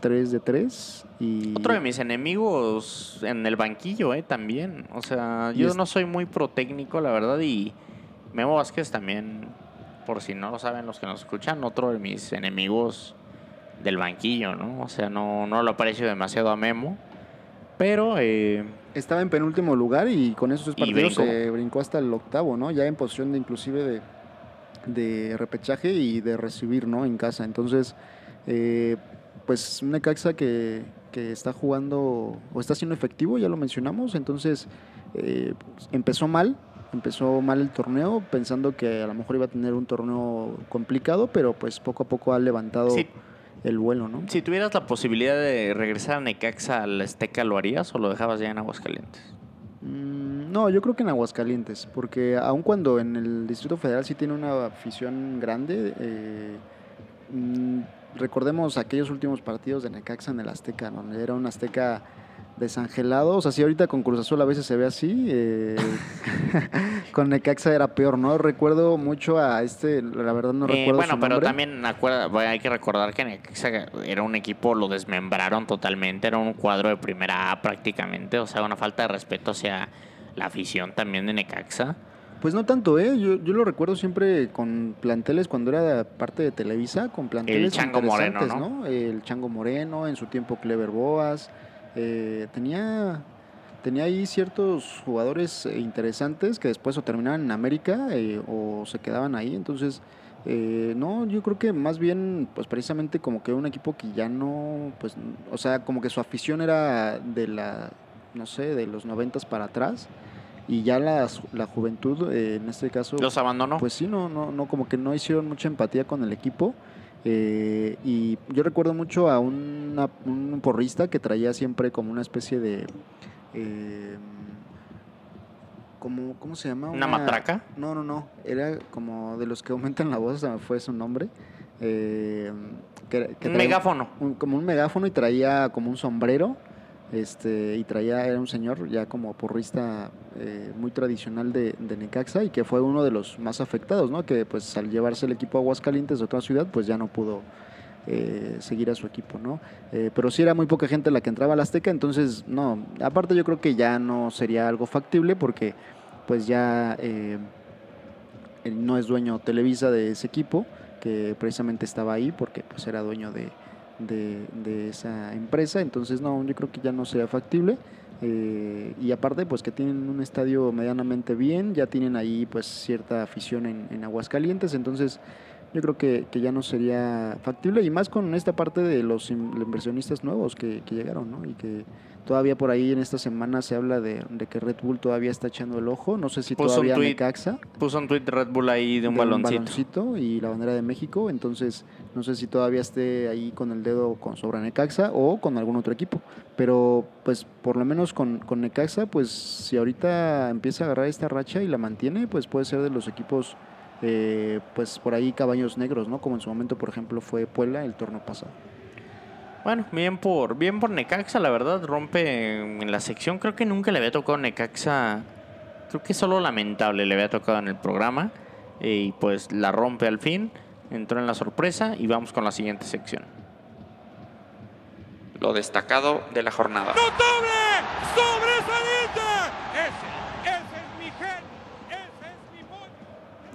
3 de 3. Y Otro de mis enemigos en el banquillo, ¿eh? También. O sea, yo es- no soy muy pro técnico, la verdad, y Memo Vázquez también, por si no lo saben los que nos escuchan, otro de mis enemigos del banquillo, ¿no? O sea, no, no lo aprecio demasiado a Memo, pero eh, Estaba en penúltimo lugar y con esos partidos se brincó hasta el octavo, ¿no? Ya en posición de inclusive de, de repechaje y de recibir, ¿no? En casa. Entonces, eh, pues un Necaxa que, que está jugando o está siendo efectivo, ya lo mencionamos. Entonces, eh, empezó mal, empezó mal el torneo, pensando que a lo mejor iba a tener un torneo complicado, pero pues poco a poco ha levantado el vuelo, ¿no? si tuvieras la posibilidad de regresar a Necaxa al Azteca, ¿lo harías o lo dejabas ya en Aguascalientes? Mm, No, yo creo que en Aguascalientes, porque aun cuando en el Distrito Federal sí tiene una afición grande, eh, mm, recordemos aquellos últimos partidos de Necaxa en el Azteca, donde era un Azteca desangelado, o sea, si ahorita con Cruz Azul a veces se ve así, eh, con Necaxa era peor, ¿no? Recuerdo mucho a este, la verdad no Eh, recuerdo bueno, su pero nombre. también acuerda, hay que recordar que Necaxa era un equipo, lo desmembraron totalmente, era un cuadro de primera A prácticamente, o sea, una falta de respeto hacia la afición también de Necaxa. Pues no tanto, ¿eh? Yo, yo lo recuerdo siempre con planteles cuando era parte de Televisa, con planteles Chango Moreno, interesantes, ¿no? El Chango Moreno, en su tiempo Clever Boas. Eh, tenía, tenía ahí ciertos jugadores eh, interesantes que después o terminaban en América eh, o se quedaban ahí. Entonces, eh, no, yo creo que más bien, pues precisamente como que un equipo que ya no, pues, o sea, como que su afición era de la, no sé, de los noventas para atrás y ya la, la juventud, eh, en este caso, Los abandonó. pues sí, no, no, no, como que no hicieron mucha empatía con el equipo. Eh, y yo recuerdo mucho a una- un porrista que traía siempre como una especie de... eh, como, ¿Cómo se llama? ¿Una matraca? No, no, no. Era como de los que aumentan la voz, fue su nombre. eh, que, que un megáfono. un- como un megáfono y traía como un sombrero. Este, y traía, era un señor ya como porrista eh, muy tradicional de, de Necaxa y que fue uno de los más afectados, ¿no? Que pues al llevarse el equipo a Aguascalientes de otra ciudad, pues ya no pudo eh, seguir a su equipo, ¿no? Eh, pero sí era muy poca gente la que entraba al Azteca, entonces no, aparte yo creo que ya no sería algo factible porque pues ya él no es dueño Televisa de ese equipo, que precisamente estaba ahí porque pues era dueño de, de, de esa empresa, entonces no, yo creo que ya no sea factible. eh, y aparte, pues que tienen un estadio medianamente bien, ya tienen ahí pues cierta afición en, en Aguascalientes, entonces yo creo que, que ya no sería factible y más con esta parte de los in- inversionistas nuevos que, que llegaron, ¿no? Y que todavía por ahí en esta semana se habla de, de que Red Bull todavía está echando el ojo, no sé si Puso un todavía tuit Necaxa Puso un tweet Red Bull ahí de un baloncito. baloncito y la bandera de México, entonces no sé si todavía esté ahí con el dedo con sobra Necaxa o con algún otro equipo, pero pues por lo menos con, con Necaxa, pues si ahorita empieza a agarrar esta racha y la mantiene, pues puede ser de los equipos, eh, pues por ahí caballos negros, ¿no? Como en su momento, por ejemplo, fue Puebla el torneo pasado. Bueno, bien por, bien por Necaxa, la verdad, rompe en la sección. Creo que nunca le había tocado Necaxa. Creo que solo lamentable le había tocado en el programa. Y pues la rompe al fin. Entró en la sorpresa y vamos con la siguiente sección. Lo destacado de la jornada. ¡Notable! ¡Sobresaliente! Es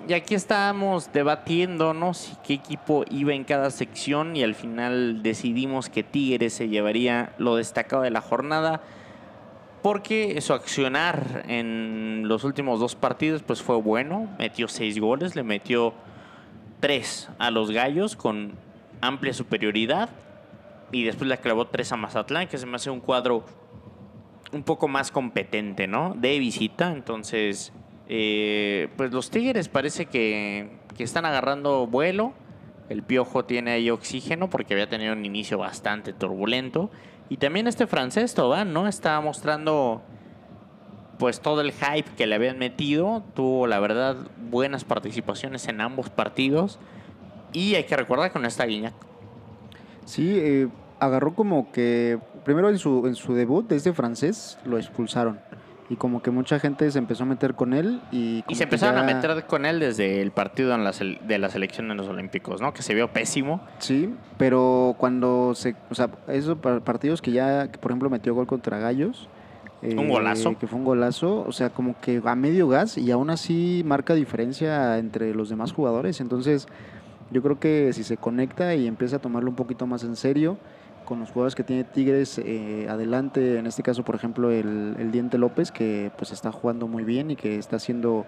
y aquí estábamos debatiéndonos qué equipo iba en cada sección y al final decidimos que Tigres se llevaría lo destacado de la jornada. Porque su accionar en los últimos dos partidos pues fue bueno, metió seis goles, le metió tres a los Gallos con amplia superioridad y después le clavó tres a Mazatlán, que se me hace un cuadro un poco más competente, ¿no? De visita, entonces eh, pues los Tigres parece que, que están agarrando vuelo. El Piojo tiene ahí oxígeno porque había tenido un inicio bastante turbulento. Y también este francés, Tobán, ¿no? Estaba mostrando pues todo el hype que le habían metido. Tuvo, la verdad, buenas participaciones en ambos partidos. Y hay que recordar con esta Guiñac. Sí, eh, agarró como que. Primero en su, en su debut, desde francés, lo expulsaron y como que mucha gente se empezó a meter con él y, y se empezaron a meter con él desde el partido de la selección de los Olímpicos, ¿no? Que se vio pésimo. Sí, pero cuando se, o sea, esos partidos que ya, por ejemplo, metió gol contra Gallos. un golazo. Eh, que fue un golazo, o sea, como que a medio gas y aún así marca diferencia entre los demás jugadores. Entonces, yo creo que si se conecta y empieza a tomarlo un poquito más en serio, con los jugadores que tiene Tigres eh, adelante, en este caso por ejemplo el, Diente López que pues está jugando muy bien y que está haciendo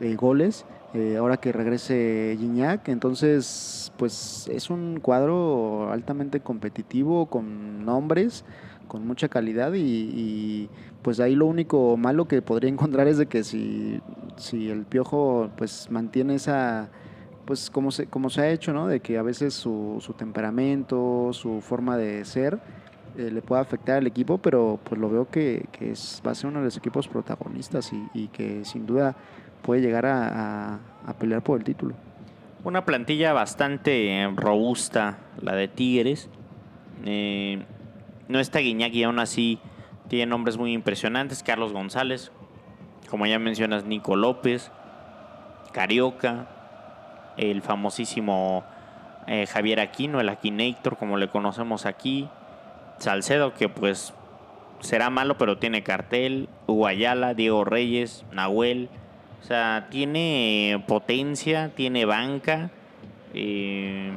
eh, goles, eh, ahora que regrese Gignac, entonces pues es un cuadro altamente competitivo con nombres, con mucha calidad y, pues ahí lo único malo que podría encontrar es de que si, si el Piojo pues mantiene esa pues como se, como se ha hecho, ¿no? De que a veces su, su temperamento, su forma de ser, eh, le puede afectar al equipo, pero pues lo veo que, va a ser uno de los equipos protagonistas y, y que sin duda puede llegar a, a, pelear por el título. Una plantilla bastante robusta, la de Tigres. Eh, no está Guiñac y aún así tiene nombres muy impresionantes. Carlos González, como ya mencionas, Nico López, Carioca, el famosísimo eh, Javier Aquino, el Aquinator, como le conocemos aquí, Salcedo, que pues será malo, pero tiene cartel, Uguayala, Diego Reyes, Nahuel, o sea, tiene potencia, tiene banca, eh,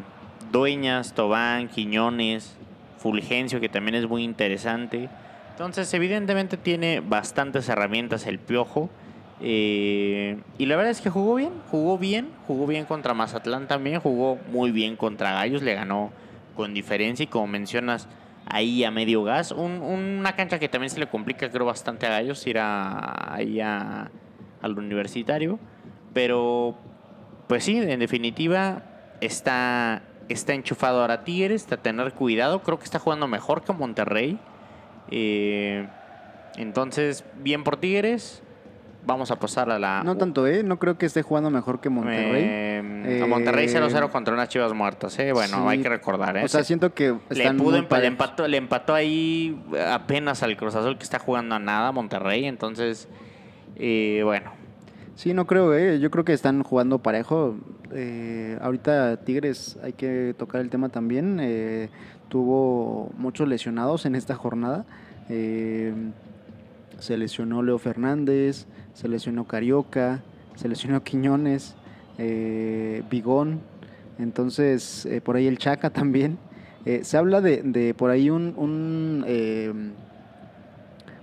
Dueñas, Tobán, Quiñones, Fulgencio, que también es muy interesante. Entonces, evidentemente tiene bastantes herramientas el Piojo. Eh, y la verdad es que jugó bien, jugó bien, jugó bien contra Mazatlán también, jugó muy bien contra Gallos, le ganó con diferencia y como mencionas ahí a medio gas, una cancha que también se le complica creo bastante a Gallos ir a, ahí al universitario, pero pues sí, en definitiva está, está enchufado. Ahora Tigres, está a tener cuidado, creo que está jugando mejor que Monterrey. Eh, entonces, bien por Tigres vamos a pasar a la. No tanto, ¿eh? No creo que esté jugando mejor que Monterrey. Eh, Monterrey 0-0 contra unas chivas muertas, ¿eh? Bueno, hay que recordar, ¿eh? O sea, siento que. Le, pudo le, empató, le empató ahí apenas al Cruz Azul que está jugando a nada, Monterrey. Entonces, eh, bueno. Sí, no creo, ¿eh? Yo creo que están jugando parejo. Eh, ahorita Tigres, hay que tocar el tema también. Eh, tuvo muchos lesionados en esta jornada. se lesionó Leo Fernández, se lesionó Carioca, se lesionó Quiñones, eh, Bigón, entonces eh, por ahí el Chaca también. Eh, se habla de, por ahí un,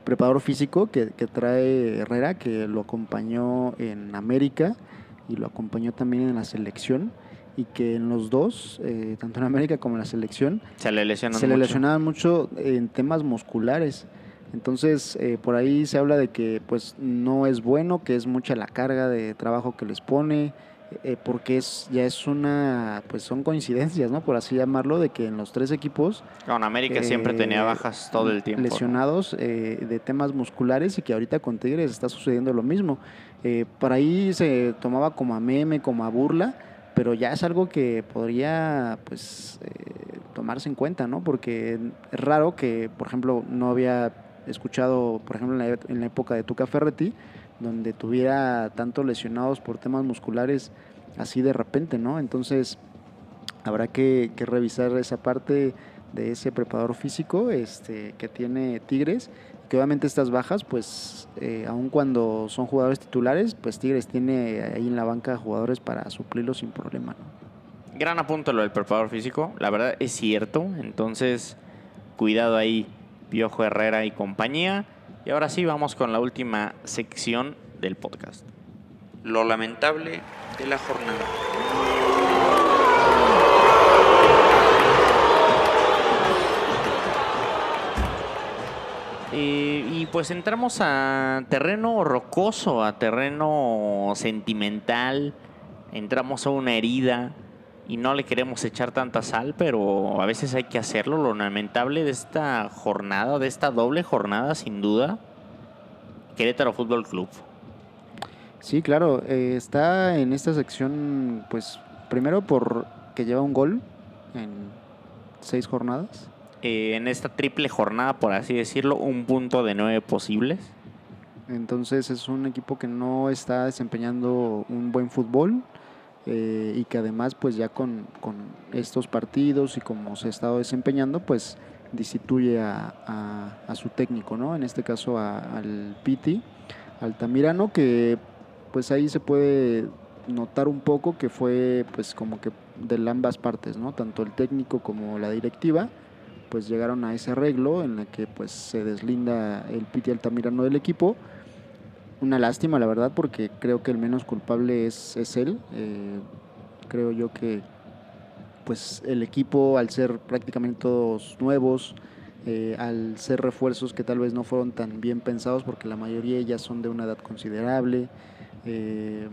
preparador físico que, trae Herrera, que lo acompañó en América y lo acompañó también en la selección y que en los dos, tanto en América como en la selección, se le, se le lesionaban mucho en temas musculares. Entonces, eh, por ahí se habla de que pues no es bueno, que es mucha la carga de trabajo que les pone, eh, porque es ya es una, pues son coincidencias, ¿no? Por así llamarlo, de que en los tres equipos... Con América siempre tenía eh, bajas todo el tiempo. Lesionados de temas musculares y que ahorita con Tigres está sucediendo lo mismo. por ahí se tomaba como a meme, como a burla, pero ya es algo que podría, pues, tomarse en cuenta, ¿no? Porque es raro que, por ejemplo, no había escuchado, por ejemplo, en la, época de Tuca Ferretti, donde tuviera tantos lesionados por temas musculares así de repente, ¿no? Entonces, habrá que, revisar esa parte de ese preparador físico este, que tiene Tigres, que obviamente estas bajas, pues eh, aun cuando son jugadores titulares, pues Tigres tiene ahí en la banca jugadores para suplirlos sin problema. ¿no? Gran apunto lo del preparador físico, la verdad es cierto, entonces cuidado ahí Piojo Herrera y compañía. Y ahora sí vamos con la última sección del podcast. Lo lamentable de la jornada. Eh, y pues entramos a terreno rocoso, a terreno sentimental, entramos a una herida y no le queremos echar tanta sal, pero a veces hay que hacerlo. Lo lamentable de esta jornada, de esta doble jornada, sin duda, Querétaro Fútbol Club. Sí, claro, eh, está en esta sección, pues primero por que lleva un gol en seis jornadas. Eh, en esta triple jornada, por así decirlo, un punto de nueve posibles. Entonces es un equipo que no está desempeñando un buen fútbol eh, y que además pues ya con, con, estos partidos y como se ha estado desempeñando pues destituye a, a, su técnico, ¿no? En este caso a, al Piti, Altamirano, que pues ahí se puede notar un poco que fue pues como que de ambas partes, ¿no? Tanto el técnico como la directiva pues llegaron a ese arreglo en el que pues se deslinda el Piti Altamirano del equipo. Una lástima, la verdad, porque creo que el menos culpable es, es él. Eh, creo yo que pues el equipo, al ser prácticamente todos nuevos, eh, al ser refuerzos que tal vez no fueron tan bien pensados, porque la mayoría ya son de una edad considerable. Eh,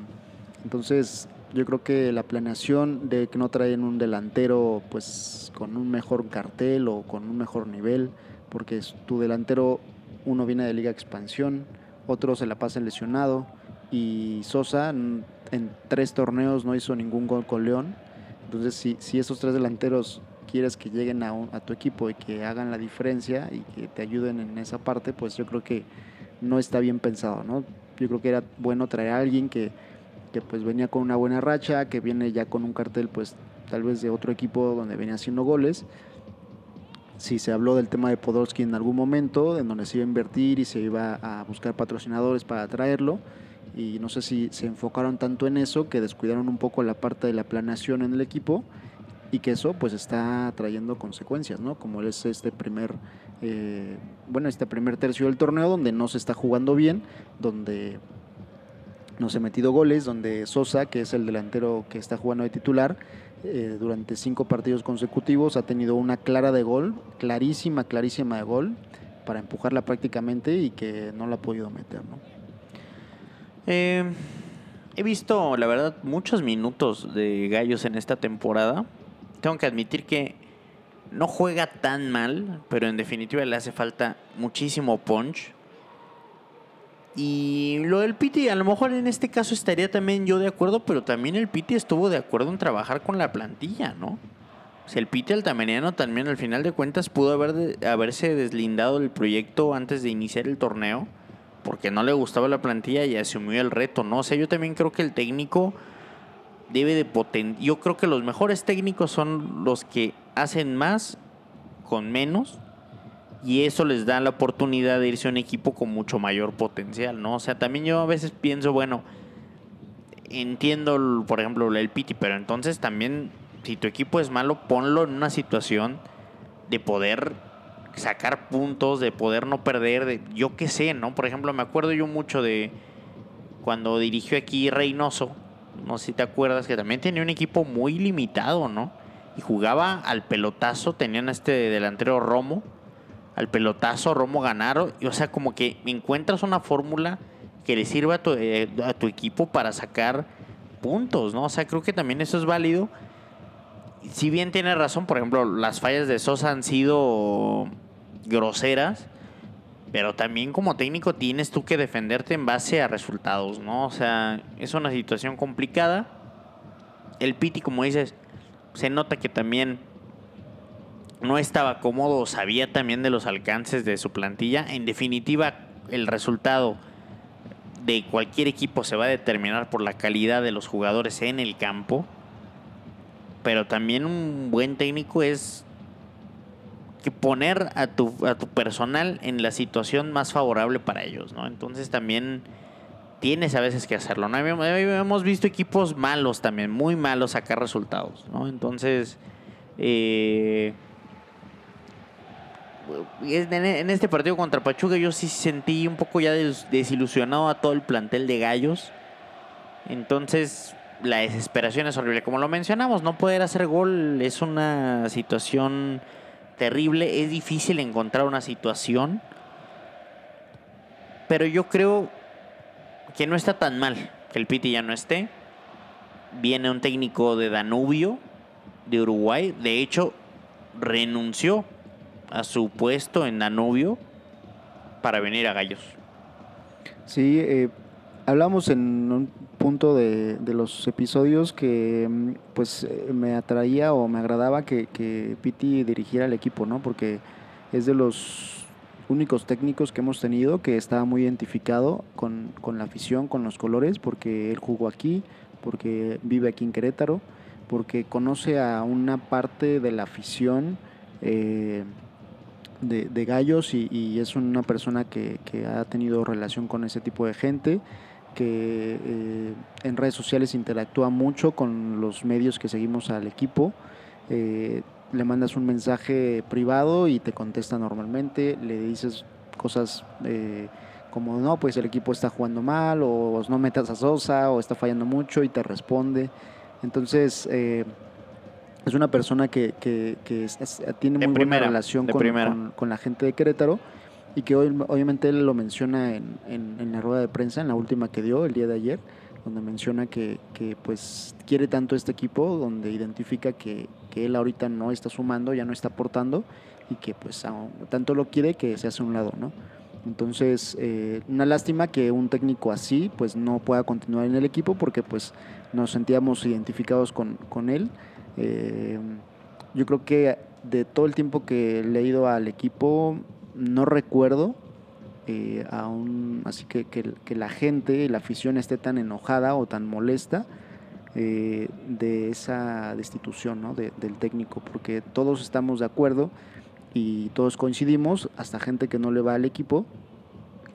entonces, yo creo que la planeación de que no traen un delantero pues con un mejor cartel o con un mejor nivel, porque tu delantero uno viene de Liga Expansión, otro se la pasa lesionado y Sosa en, tres torneos no hizo ningún gol con León. Entonces si, esos tres delanteros quieres que lleguen a, a tu equipo y que hagan la diferencia y que te ayuden en esa parte, pues yo creo que no está bien pensado, ¿no? Yo creo que era bueno traer a alguien que que pues venía con una buena racha, que viene ya con un cartel pues tal vez de otro equipo donde venía haciendo goles. Si se habló del tema de Podolski en algún momento, en donde se iba a invertir y se iba a buscar patrocinadores para traerlo, y no sé si se enfocaron tanto en eso que descuidaron un poco la parte de la planeación en el equipo y que eso pues está trayendo consecuencias, ¿no? Como es este primer, eh, bueno, este primer tercio del torneo donde no se está jugando bien, donde no se ha metido goles, donde Sosa, que es el delantero que está jugando de titular, eh, durante cinco partidos consecutivos ha tenido una clara de gol, clarísima, clarísima de gol, para empujarla prácticamente y que no la ha podido meter. ¿no? Eh, he visto, la verdad, muchos minutos de Gallos en esta temporada. Tengo que admitir que no juega tan mal, pero en definitiva le hace falta muchísimo punch y lo del Piti, a lo mejor en este caso estaría también yo de acuerdo, pero también el Piti estuvo de acuerdo en trabajar con la plantilla, ¿no? O sea, el Piti Altameriano también al final de cuentas pudo haber de, haberse deslindado del proyecto antes de iniciar el torneo, porque no le gustaba la plantilla y asumió el reto, ¿no? O sea, yo también creo que el técnico debe de potenciar. Yo creo que los mejores técnicos son los que hacen más con menos y eso les da la oportunidad de irse a un equipo con mucho mayor potencial, ¿no? O sea, también yo a veces pienso, bueno, entiendo, por ejemplo, el Piti, pero entonces también, si tu equipo es malo, ponlo en una situación de poder sacar puntos, de poder no perder, de yo qué sé, ¿no? Por ejemplo, me acuerdo yo mucho de cuando dirigió aquí Reynoso, no sé si te acuerdas, que también tenía un equipo muy limitado, ¿no? Y jugaba al pelotazo, tenían este delantero Romo, al pelotazo, Romo Ganaro. Y, o sea, como que encuentras una fórmula que le sirva a tu, eh, a tu equipo para sacar puntos, ¿no? O sea, creo que también eso es válido. Si bien tiene razón, por ejemplo, las fallas de Sosa han sido groseras, pero también como técnico tienes tú que defenderte en base a resultados, ¿no? O sea, es una situación complicada. El Piti, como dices, se nota que también no estaba cómodo, sabía también de los alcances de su plantilla. En definitiva, el resultado de cualquier equipo se va a determinar por la calidad de los jugadores en el campo. Pero también un buen técnico es que poner a tu, a tu personal en la situación más favorable para ellos, ¿no? Entonces también tienes a veces que hacerlo, ¿no? Hemos visto equipos malos también, muy malos sacar resultados, ¿no? Entonces, eh, en este partido contra Pachuca yo sí sentí un poco ya desilusionado a todo el plantel de gallos. Entonces, la desesperación es horrible. Como lo mencionamos, no poder hacer gol es una situación terrible. Es difícil encontrar una situación. Pero yo creo que no está tan mal que el Piti ya no esté. Viene un técnico de Danubio, de Uruguay. De hecho, renunció a su puesto en Danubio para venir a Gallos. Sí, eh, hablamos en un punto de, los episodios que mm, pues eh, me atraía o me agradaba que, que Piti dirigiera el equipo, ¿no? Porque es de los únicos técnicos que hemos tenido que estaba muy identificado con, la afición, con los colores, porque él jugó aquí, porque vive aquí en Querétaro, porque conoce a una parte de la afición eh, de, gallos y, es una persona que, ha tenido relación con ese tipo de gente que eh, en redes sociales interactúa mucho con los medios que seguimos al equipo. Eh, le mandas un mensaje privado y te contesta normalmente, le dices cosas eh, como no, pues el equipo está jugando mal o no metas a Sosa o está fallando mucho y te responde. Entonces, es una persona que, tiene muy buena relación con, con, la gente de Querétaro y que hoy, obviamente él lo menciona en, en, la rueda de prensa, en la última que dio el día de ayer, donde menciona que, pues quiere tanto este equipo, donde identifica que, él ahorita no está sumando, ya no está aportando y que pues tanto lo quiere que se hace un lado, ¿no? Entonces, eh, una lástima que un técnico así pues no pueda continuar en el equipo porque pues nos sentíamos identificados con, con él. Eh, yo creo que de todo el tiempo que he leído al equipo, no recuerdo eh, aún, así que, que, la gente, la afición esté tan enojada o tan molesta eh, de esa destitución ¿no? del técnico, porque todos estamos de acuerdo y todos coincidimos, hasta gente que no le va al equipo,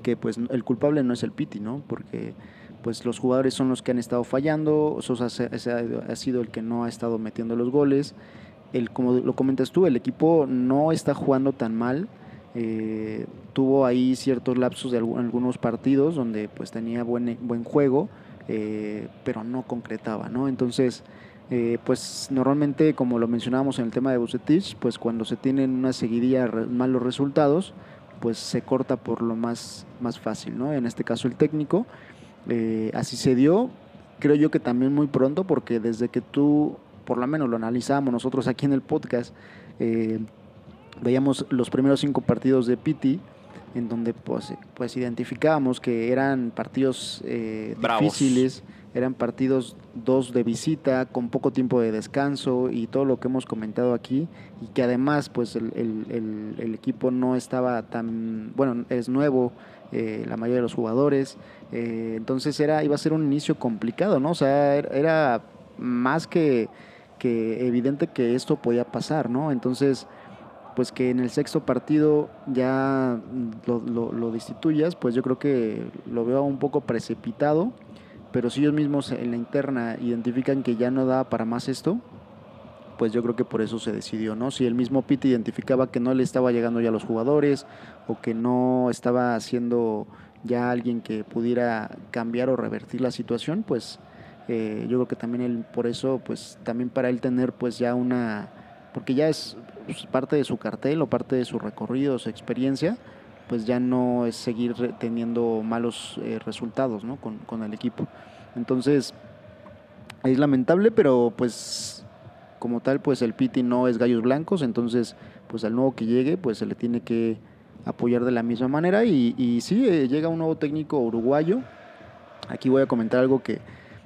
que pues el culpable no es el Piti, ¿no? Porque pues los jugadores son los que han estado fallando, Sosa ha sido el que no ha estado metiendo los goles. El, como lo comentas tú, el equipo no está jugando tan mal eh, tuvo ahí ciertos lapsos de algunos partidos donde pues tenía buen, buen juego, eh, pero no concretaba, ¿no? Entonces, eh, pues normalmente, como lo mencionábamos en el tema de Bucetich, pues cuando se tienen una seguidilla malos resultados, pues se corta por lo más, más fácil, ¿no? En este caso el técnico, así se dio, creo yo que también muy pronto, porque desde que tú, por lo menos lo analizamos nosotros aquí en el podcast, veíamos los primeros cinco partidos de Piti, en donde pues, pues identificábamos que eran partidos eh, difíciles, eran partidos dos de visita, con poco tiempo de descanso y todo lo que hemos comentado aquí, y que además pues el, equipo no estaba tan, bueno, es nuevo, eh, la mayoría de los jugadores, eh, entonces era, iba a ser un inicio complicado, ¿no? O sea, era, más que, que evidente que esto podía pasar, ¿no? Entonces pues que en el sexto partido ya lo, destituyas, pues yo creo que lo veo un poco precipitado, pero si ellos mismos en la interna identifican que ya no da para más esto, pues yo creo que por eso se decidió, ¿no? Si el mismo Pete identificaba que no le estaba llegando ya a los jugadores o que no estaba siendo ya alguien que pudiera cambiar o revertir la situación, pues eh, yo creo que también él, por eso, pues también para él tener pues ya una, porque ya es pues, parte de su cartel o parte de su recorrido, su experiencia, pues ya no es seguir teniendo malos eh, resultados ¿no? con, con, el equipo. Entonces, es lamentable, pero pues como tal, pues el Piti no es gallos blancos, entonces pues al nuevo que llegue, pues se le tiene que apoyar de la misma manera y, sí, eh, llega un nuevo técnico uruguayo. Aquí voy a comentar algo que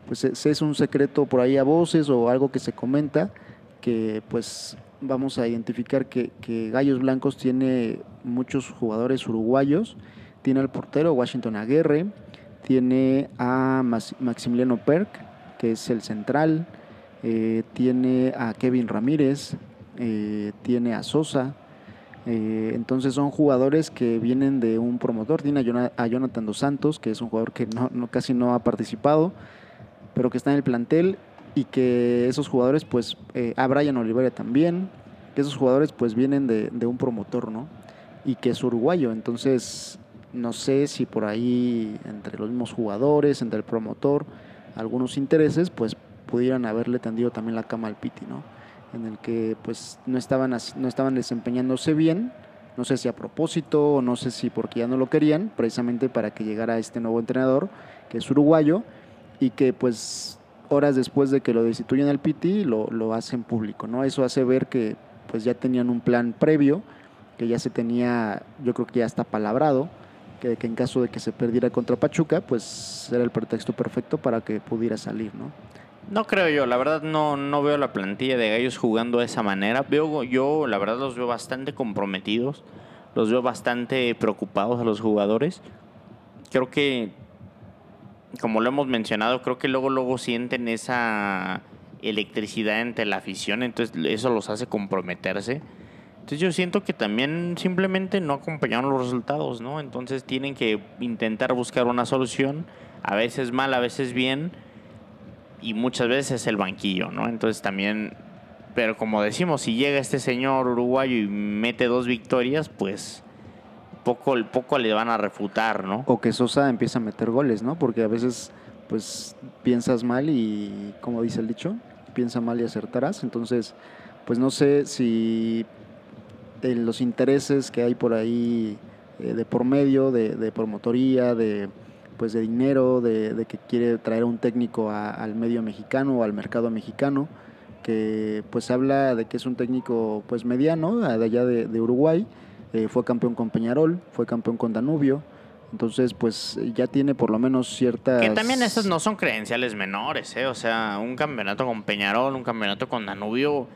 pues es un secreto por ahí a voces o algo que se comenta, que pues vamos a identificar que, Gallos Blancos tiene muchos jugadores uruguayos. Tiene al portero Washington Aguirre, tiene a Maximiliano Perk, que es el central, eh, tiene a Kevin Ramírez, eh, tiene a Sosa, Eh, entonces son jugadores que vienen de un promotor. Tiene a Jona- a Jonathan Dos Santos, que es un jugador que no, casi no ha participado, pero que está en el plantel y que esos jugadores, pues, eh, a Brian Oliveira también, que esos jugadores pues vienen de, de un promotor, ¿no? Y que es uruguayo. Entonces, no sé si por ahí, entre los mismos jugadores, entre el promotor, algunos intereses, pues pudieran haberle tendido también la cama al Piti, ¿no? En el que pues no estaban, no estaban desempeñándose bien, no sé si a propósito o no sé si porque ya no lo querían, precisamente para que llegara este nuevo entrenador, que es uruguayo, y que pues horas después de que lo destituyen al Piti, lo, lo hacen público, ¿no? Eso hace ver que pues ya tenían un plan previo, que ya se tenía, yo creo que ya está palabrado, que, que en caso de que se perdiera contra Pachuca, pues era el pretexto perfecto para que pudiera salir, ¿no? No creo yo, la verdad no, no veo la plantilla de Gallos jugando de esa manera. Veo yo, la verdad los veo bastante comprometidos, los veo bastante preocupados a los jugadores. Creo que, como lo hemos mencionado, creo que luego luego sienten esa electricidad entre la afición, entonces eso los hace comprometerse. Entonces yo siento que también simplemente no acompañaron los resultados, ¿no? Entonces tienen que intentar buscar una solución, a veces mal, a veces bien y muchas veces el banquillo, ¿no? Entonces también, pero como decimos, si llega este señor uruguayo y mete dos victorias, pues poco, poco le van a refutar, ¿no? O que Sosa empieza a meter goles, ¿no? Porque a veces, pues, piensas mal y, como dice el dicho, piensa mal y acertarás. Entonces, pues no sé si eh, los intereses que hay por ahí eh, de por medio, de, de promotoría, de pues de dinero, de, de que quiere traer un técnico al medio mexicano o al mercado mexicano, que pues habla de que es un técnico pues mediano, de allá de, de Uruguay, eh, fue campeón con Peñarol, fue campeón con Danubio, entonces pues ya tiene por lo menos ciertas... Que también esas no son credenciales menores, ¿eh? O sea, un campeonato con Peñarol, un campeonato con Danubio,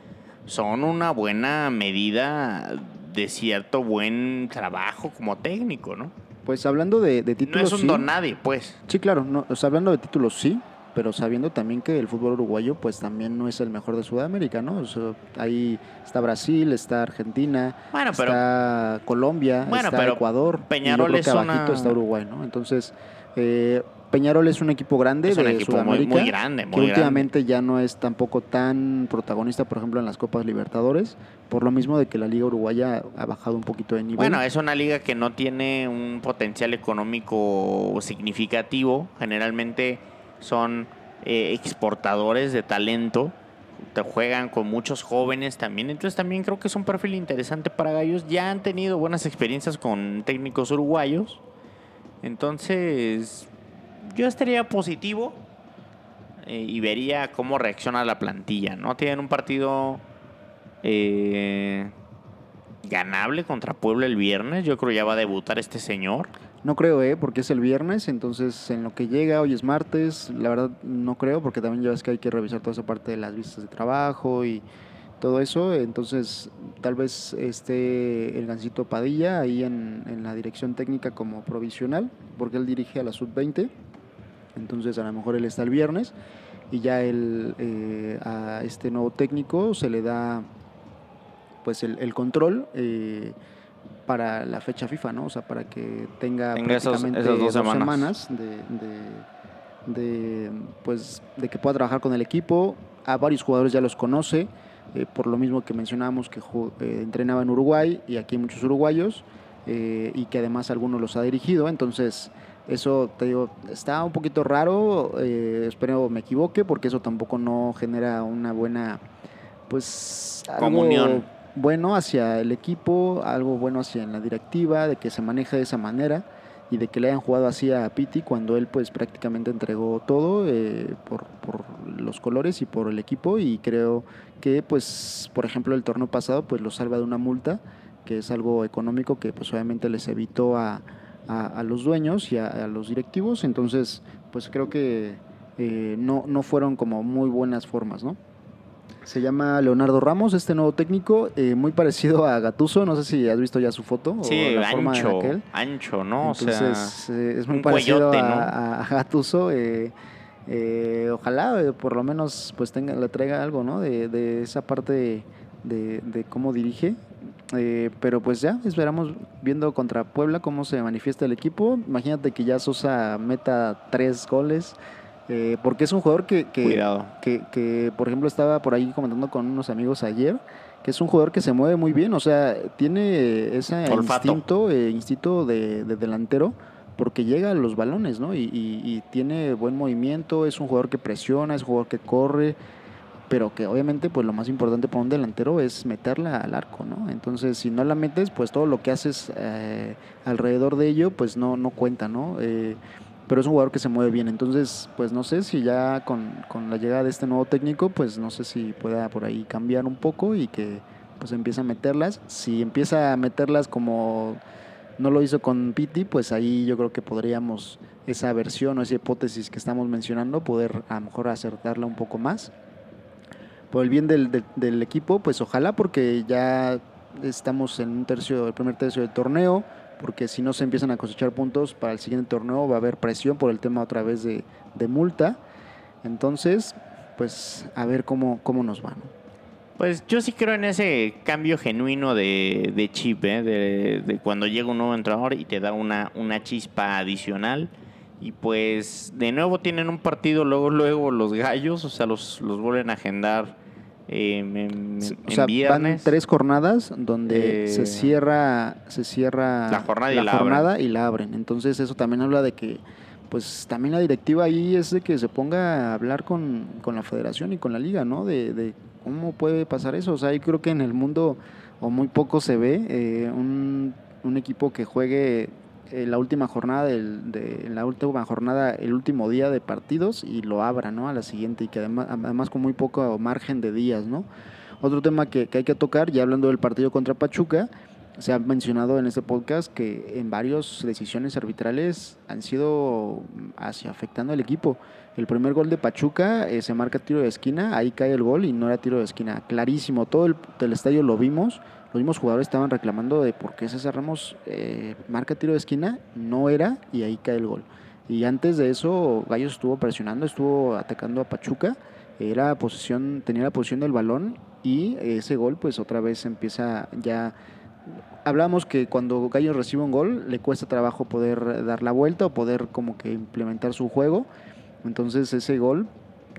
son una buena medida de cierto buen trabajo como técnico, ¿no? Pues hablando de, de No títulos... es un sí. don nadie, pues. Sí, claro, no, o sea, hablando de títulos sí, pero sabiendo también que el fútbol uruguayo pues también no es el mejor de Sudamérica, ¿no? O sea, ahí está Brasil, está Argentina, Bueno, pero- está Colombia, Bueno, está pero Ecuador, Peñarol y yo creo es que abajito una- está Uruguay, ¿no? Entonces, eh, Peñarol es un equipo grande Es un de equipo muy- Sudamérica, muy grande, que grande. últimamente ya no es tampoco tan protagonista, por ejemplo, en las Copas Libertadores, por lo mismo de que la Liga Uruguaya ha bajado un poquito de nivel. Bueno, es una liga que no tiene un potencial económico significativo. Generalmente son eh, exportadores de talento. Te juegan con muchos jóvenes también. Entonces también creo que es un perfil interesante para Gallos. Ya han tenido buenas experiencias con técnicos uruguayos. Entonces yo estaría positivo eh, y vería cómo reacciona la plantilla. ¿no? Tienen un partido... eh, ganable contra Puebla el viernes. Yo creo ya va a debutar este señor. No creo, ¿eh? Porque es el viernes, entonces en lo que llega, hoy es martes, la verdad no creo, porque también ya ves que hay que revisar toda esa parte de las vistas de trabajo y todo eso, entonces tal vez esté el Gancito Padilla ahí en, en la dirección técnica como provisional, porque él dirige a la sub-20, entonces a lo mejor él está el viernes y ya él, eh, a este nuevo técnico se le da pues el, el control eh, para la fecha FIFA, ¿no? O sea, para que tenga, esos- esas dos dos semanas. semanas, de, de- de, pues, de que pueda trabajar con el equipo. A varios jugadores ya los conoce, eh, por lo mismo que mencionábamos que eh, entrenaba en Uruguay y aquí hay muchos uruguayos y que además algunos los ha dirigido. Entonces, eso te digo, está un poquito raro. eh, espero me equivoque porque eso tampoco no genera una buena, pues, algo Comunión. bueno hacia el equipo, algo bueno hacia la directiva, de que se maneje de esa manera y de que le hayan jugado así a Piti cuando él pues prácticamente entregó todo eh, por, por los colores y por el equipo y creo que pues por ejemplo el torneo pasado pues lo salva de una multa que es algo económico que pues obviamente les evitó a, a- a los dueños y a, a los directivos entonces pues creo que eh, no, no fueron como muy buenas formas, ¿no? Se llama Leonardo Ramos, este nuevo técnico, eh, muy parecido a Gatuso. No sé si has visto ya su foto Sí, o la forma de ancho, aquel. ancho, ¿no? Entonces, o eh, es muy parecido a, ¿no? a- a Gattuso. eh, eh, ojalá por lo menos pues tenga, le traiga algo, ¿no? De, de esa parte de, de- de cómo dirige. Eh, pero pues ya, esperamos viendo contra Puebla cómo se manifiesta el equipo. Imagínate que ya Sosa meta tres goles. eh, porque es un jugador que, que, Cuidado. que, que, por ejemplo, estaba por ahí comentando con unos amigos ayer, que es un jugador que se mueve muy bien, o sea, tiene ese Olfato. instinto, eh, instinto de, de delantero, porque llega a los balones, ¿no? Y, y- y tiene buen movimiento, es un jugador que presiona, es un jugador que corre, pero que obviamente pues lo más importante para un delantero es meterla al arco, ¿no? Entonces si no la metes, pues todo lo que haces eh, alrededor de ello pues no, no cuenta, ¿no? Eh, pero es un jugador que se mueve bien, entonces pues no sé si ya con, con la llegada de este nuevo técnico pues no sé si pueda por ahí cambiar un poco y que pues empiece a meterlas, si empieza a meterlas como no lo hizo con Piti, pues ahí yo creo que podríamos esa versión o esa hipótesis que estamos mencionando poder a lo mejor acertarla un poco más por el bien del, del- equipo, pues ojalá porque ya estamos en un tercio, el primer tercio del torneo, porque si no se empiezan a cosechar puntos para el siguiente torneo va a haber presión por el tema otra vez de, multa. Entonces, pues a ver cómo, cómo nos va. ¿no? Pues yo sí creo en ese cambio genuino de, chip, ¿eh? de, de cuando llega un nuevo entrenador y te da una, una chispa adicional. Y pues de nuevo tienen un partido luego, luego los gallos, o sea, los, los vuelven a agendar en, en- O en sea, van viernes. tres jornadas donde Eh, se cierra, se cierra la jornada y la jornada y la abren. Entonces eso también habla de que pues también la directiva ahí es de que se ponga a hablar con, con la federación y con la liga, ¿no? De, de cómo puede pasar eso. O sea, yo creo que en el mundo o muy poco se ve eh, un, un equipo que juegue eh, la última jornada del, de la última jornada el último día de partidos y lo abra no a la siguiente y que además, además con muy poco margen de días no otro tema que, que hay que tocar ya hablando del partido contra Pachuca se ha mencionado en este podcast que en varias decisiones arbitrales han sido hacia afectando al equipo. El primer gol de Pachuca eh, se marca tiro de esquina ahí cae el gol y no era tiro de esquina. Clarísimo todo el, el estadio lo vimos los mismos jugadores estaban reclamando de por qué César Ramos eh, marca tiro de esquina, no era y ahí cae el gol. Y antes de eso, Gallos estuvo presionando, estuvo atacando a Pachuca, era posición, tenía la posición del balón y ese gol pues otra vez empieza ya... Hablamos que cuando Gallos recibe un gol le cuesta trabajo poder dar la vuelta o poder como que implementar su juego. Entonces ese gol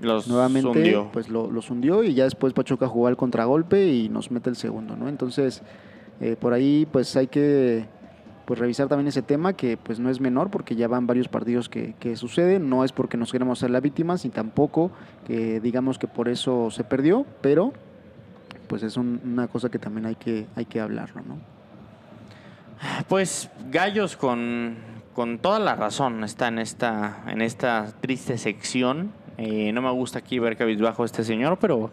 los nuevamente hundió. pues lo, los hundió y ya después Pachuca jugó al contragolpe y nos mete el segundo, ¿no? Entonces, eh, por ahí pues hay que pues revisar también ese tema que pues no es menor porque ya van varios partidos que, que suceden, no es porque nos queremos ser las víctimas y tampoco que digamos que por eso se perdió, pero pues es un- una cosa que también hay que, hay que hablarlo, ¿no? Pues Gallos con, con toda la razón está en esta, en esta triste sección. Eh, no me gusta aquí ver cabizbajo a este señor, pero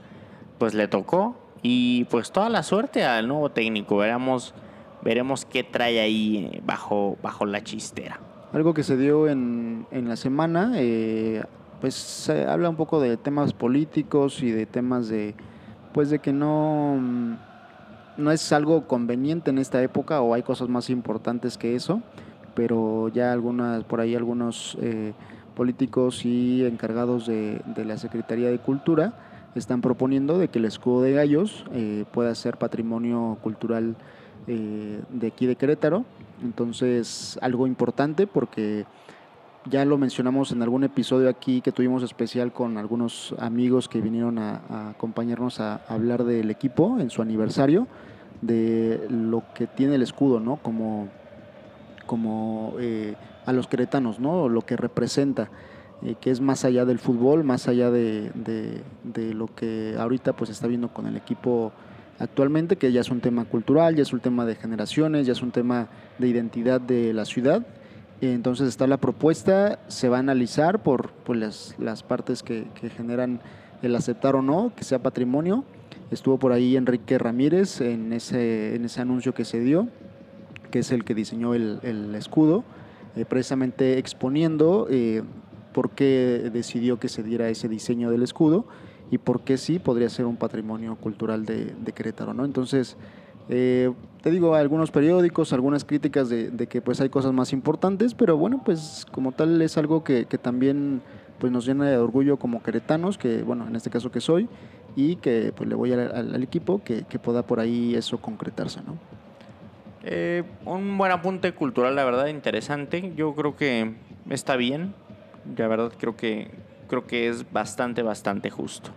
pues le tocó. Y pues toda la suerte al nuevo técnico. Veremos, veremos qué trae ahí eh, bajo, bajo la chistera. Algo que se dio en, en la semana, eh, pues se habla un poco de temas políticos y de temas de, pues de que no, mm, no es algo conveniente en esta época o hay cosas más importantes que eso, pero ya algunas, por ahí algunos políticos y encargados de, la Secretaría de Cultura están proponiendo de que el escudo de gallos eh, pueda ser patrimonio cultural eh, de aquí de Querétaro. Entonces, algo importante porque ya lo mencionamos en algún episodio aquí que tuvimos especial con algunos amigos que vinieron a, acompañarnos a, a hablar del equipo en su aniversario, de lo que tiene el escudo, ¿no? Como, como eh, a los queretanos, ¿no? Lo que representa, eh, que es más allá del fútbol, más allá de, de- lo que ahorita pues está viendo con el equipo actualmente, que ya es un tema cultural, ya es un tema de generaciones, ya es un tema de identidad de la ciudad. Entonces está la propuesta, se va a analizar por, por las, las partes que, que generan el aceptar o no, que sea patrimonio. Estuvo por ahí Enrique Ramírez en ese, en ese anuncio que se dio, que es el que diseñó el, el escudo, eh, precisamente exponiendo eh, por qué decidió que se diera ese diseño del escudo y por qué sí podría ser un patrimonio cultural de, de Querétaro. ¿no? Entonces, eh, te digo, algunos periódicos, algunas críticas de, que pues hay cosas más importantes, pero bueno, pues como tal es algo que, que también pues nos llena de orgullo como queretanos, que bueno, en este caso que soy, y que pues le voy al- al equipo que, que pueda por ahí eso concretarse, ¿no? Eh, un buen apunte cultural, la verdad, interesante. Yo creo que está bien. La verdad, creo que, creo que es bastante, bastante justo.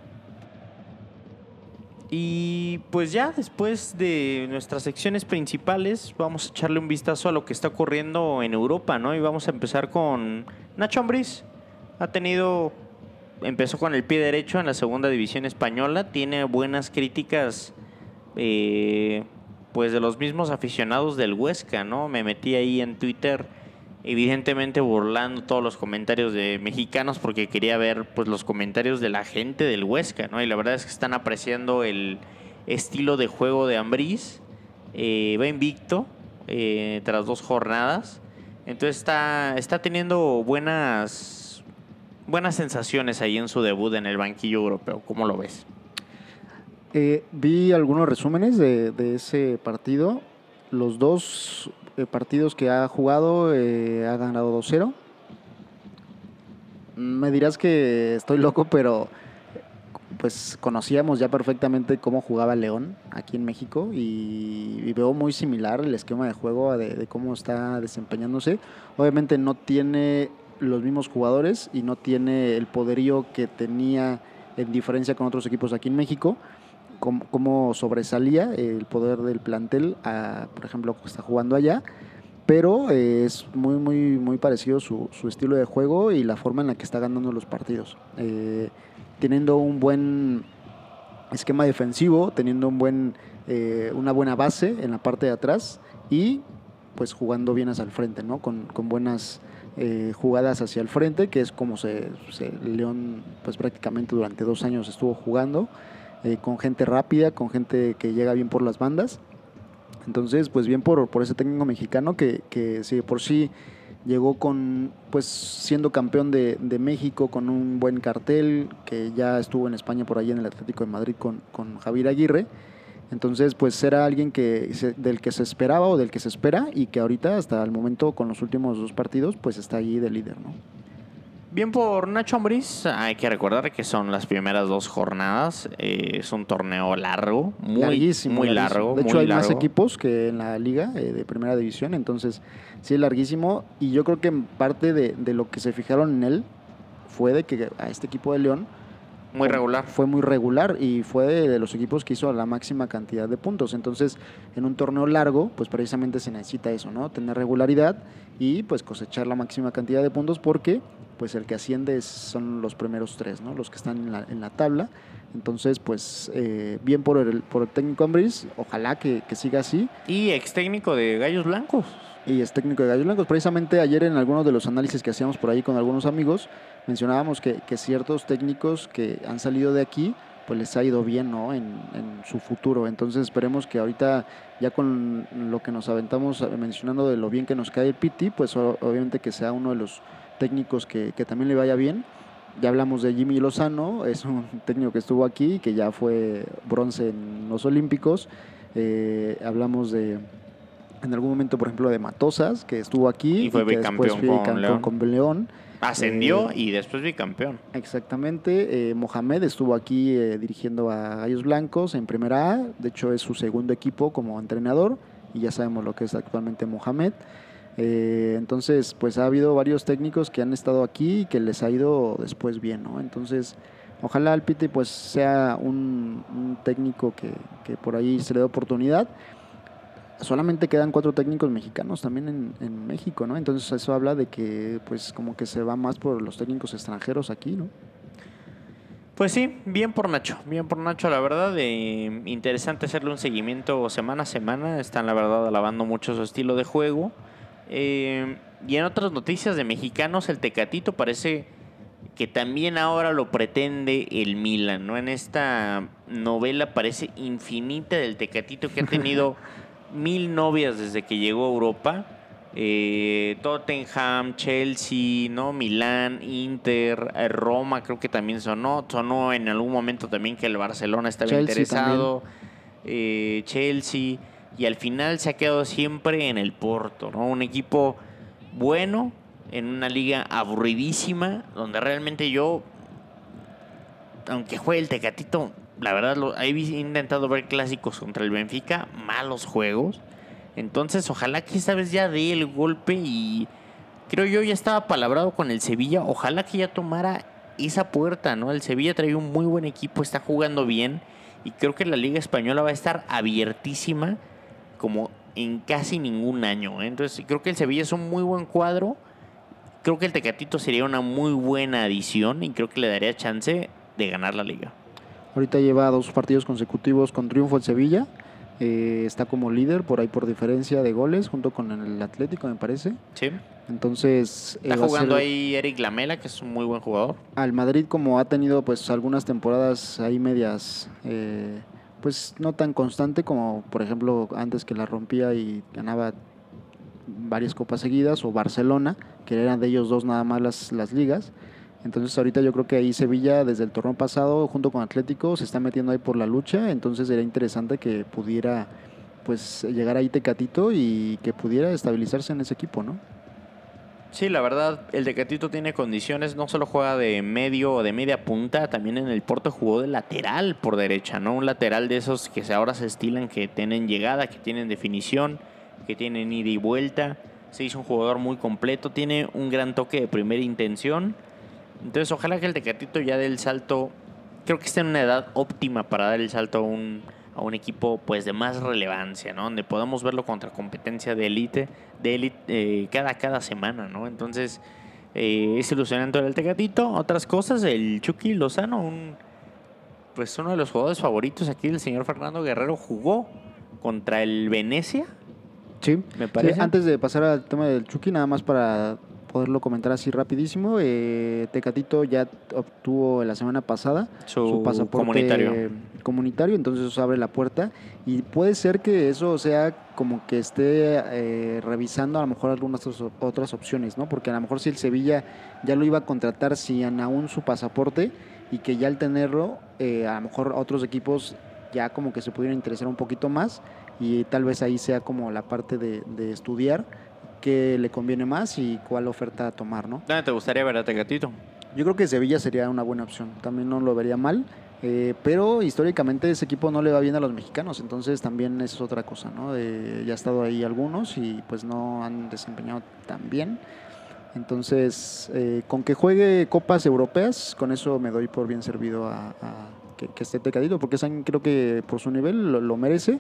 Y pues ya después de nuestras secciones principales, vamos a echarle un vistazo a lo que está ocurriendo en Europa, ¿no? Y vamos a empezar con Nacho Ambriz. Ha tenido, empezó con el pie derecho en la segunda división española, tiene buenas críticas, eh, pues de los mismos aficionados del Huesca, ¿no? Me metí ahí en Twitter, evidentemente burlando todos los comentarios de mexicanos porque quería ver, pues los comentarios de la gente del Huesca, ¿no? Y la verdad es que están apreciando el estilo de juego de Ambriz. Eh, va invicto eh, tras dos jornadas. Entonces está, está teniendo buenas, buenas sensaciones ahí en su debut en el banquillo europeo. ¿Cómo lo ves? Eh, vi algunos resúmenes de, ese partido. Los dos eh, partidos que ha jugado eh, ha ganado 2-0. Me dirás que estoy loco, pero pues conocíamos ya perfectamente cómo jugaba León aquí en México y, y veo muy similar el esquema de juego de, de cómo está desempeñándose. Obviamente no tiene los mismos jugadores y no tiene el poderío que tenía en diferencia con otros equipos aquí en México cómo, cómo sobresalía el poder del plantel, a, por ejemplo, que está jugando allá. Pero eh, es muy, muy, muy parecido su, su estilo de juego y la forma en la que está ganando los partidos. Eh, teniendo un buen esquema defensivo, teniendo un buen, eh, una buena base en la parte de atrás y pues jugando bien hacia el frente, ¿no? Con, con buenas eh, jugadas hacia el frente, que es como se, se- León pues prácticamente durante dos años estuvo jugando, eh, con gente rápida, con gente que llega bien por las bandas. Entonces, pues bien por, por ese técnico mexicano que, que si de por sí llegó con, pues siendo campeón de, de México con un buen cartel, que ya estuvo en España por ahí en el Atlético de Madrid con, con Javier Aguirre. Entonces, pues era alguien que se- del que se esperaba o del que se espera y que ahorita hasta el momento con los últimos dos partidos, pues está ahí de líder, ¿no? Bien por Nacho Ambriz, hay que recordar que son las primeras dos jornadas. eh, es un torneo largo, muy, larguísimo. muy largo. De hecho, muy hay más equipos que en la liga eh, de primera división, entonces sí es larguísimo. Y yo creo que en parte de, de lo que se fijaron en él fue de que a este equipo de León Muy fue- regular. Fue muy regular y fue de, de los equipos que hizo la máxima cantidad de puntos. Entonces, en un torneo largo, pues precisamente se necesita eso, ¿no? Tener regularidad y pues cosechar la máxima cantidad de puntos porque pues el que asciende es- son los primeros tres, ¿no? Los que están en la, en la tabla. Entonces, pues eh, bien por el, por el técnico Ambris, ojalá que, que siga así. Y ex técnico de Gallos Blancos. Y es técnico de Gallos Blancos. Precisamente ayer en algunos de los análisis que hacíamos por ahí con algunos amigos, mencionábamos que, que ciertos técnicos que han salido de aquí, pues les ha ido bien ¿no? en, en su futuro. Entonces esperemos que ahorita, ya con lo que nos aventamos mencionando de lo bien que nos cae el Piti, pues obviamente que sea uno de los técnicos que, que también le vaya bien. Ya hablamos de Jimmy Lozano, es un técnico que estuvo aquí, que ya fue bronce en los Olímpicos. Eh, hablamos de, en algún momento, por ejemplo, de Matosas, que estuvo aquí Y fue después bicampeón fue con León. con León. Ascendió Eh, y después bicampeón. Exactamente. eh, Mohamed estuvo aquí eh, dirigiendo a Gallos Blancos en Primera A. De hecho, es su segundo equipo como entrenador y ya sabemos lo que es actualmente Mohamed. Eh, entonces, pues ha habido varios técnicos que han estado aquí y que les ha ido después bien, ¿no? Entonces, ojalá el Piti pues sea un, un técnico que, que por ahí se le dé oportunidad. Solamente quedan cuatro técnicos mexicanos también en, en México, ¿no? Entonces eso habla de que pues como que se va más por los técnicos extranjeros aquí, ¿no? Pues sí, bien por Nacho, bien por Nacho, la verdad. eh, interesante hacerle un seguimiento semana a semana. Están, la verdad, alabando mucho su estilo de juego. Eh, y en otras noticias de mexicanos, el Tecatito parece que también ahora lo pretende el Milan, ¿no? En esta novela parece infinita del Tecatito que ha tenido mil novias desde que llegó a Europa. Eh, Tottenham, Chelsea, ¿no? Milán, Inter, eh, Roma, creo que también sonó. Sonó en algún momento también que el Barcelona estaba Chelsea interesado. Eh, Chelsea. Y al final se ha quedado siempre en el Porto, ¿no? Un equipo bueno, en una liga aburridísima, donde realmente yo, aunque juegue el Tecatito, la verdad, lo, he intentado ver clásicos contra el Benfica, malos juegos. Entonces, ojalá que esta vez ya dé el golpe y creo yo ya estaba palabrado con el Sevilla. Ojalá que ya tomara esa puerta, ¿no? El Sevilla trae un muy buen equipo, está jugando bien y creo que la Liga Española va a estar abiertísima como en casi ningún año. ¿eh? Entonces, creo que el Sevilla es un muy buen cuadro. Creo que el Tecatito sería una muy buena adición y creo que le daría chance de ganar la liga. Ahorita lleva dos partidos consecutivos con triunfo el Sevilla. Eh, está como líder por ahí por diferencia de goles junto con el Atlético, me parece. Sí. Entonces. Está jugando ahí Eric Lamela, que es un muy buen jugador. Al Madrid, como ha tenido pues algunas temporadas ahí medias. Eh, pues no tan constante como por ejemplo antes que la rompía y ganaba varias copas seguidas o Barcelona que eran de ellos dos nada más las, las ligas entonces ahorita yo creo que ahí Sevilla desde el torneo pasado junto con Atlético se está metiendo ahí por la lucha, entonces sería interesante que pudiera pues llegar ahí Tecatito y que pudiera estabilizarse en ese equipo, ¿no? Sí, la verdad, el Tecatito tiene condiciones, no solo juega de medio o de media punta, también en el Porto jugó de lateral por derecha, ¿no? Un lateral de esos que ahora se estilan, que tienen llegada, que tienen definición, que tienen ida y vuelta. Se hizo un jugador muy completo, tiene un gran toque de primera intención entonces, ojalá que el Tecatito ya dé el salto. Creo que está en una edad óptima para dar el salto a un, a un equipo pues de más relevancia, ¿no? Donde podamos verlo contra competencia de élite, de élite eh, cada, cada semana, ¿no? Entonces, eh, es ilusionante el Tecatito. Otras cosas, el Chucky Lozano, un, pues uno de los jugadores favoritos aquí del señor Fernando Guerrero, jugó contra el Venecia. Sí, me parece. antes de pasar al tema del Chucky, nada más para poderlo comentar así rapidísimo. Eh, Tecatito ya obtuvo la semana pasada su, pasaporte comunitario. comunitario, entonces eso abre la puerta y puede ser que eso sea como que esté eh, revisando a lo mejor algunas otras opciones, ¿no? Porque a lo mejor si el Sevilla ya lo iba a contratar sin aún su pasaporte y que ya al tenerlo, eh, a lo mejor otros equipos ya como que se pudieran interesar un poquito más y tal vez ahí sea como la parte de, de estudiar qué le conviene más y cuál oferta tomar, ¿no? ¿Dónde te gustaría ver a Tecatito? Yo creo que Sevilla sería una buena opción, también no lo vería mal, eh, pero históricamente ese equipo no le va bien a los mexicanos, entonces también es otra cosa, ¿no? ya ha estado ahí algunos y pues no han desempeñado tan bien. Entonces, eh, con que juegue copas europeas, con eso me doy por bien servido a, que, esté Tecatito, porque creo que por su nivel lo merece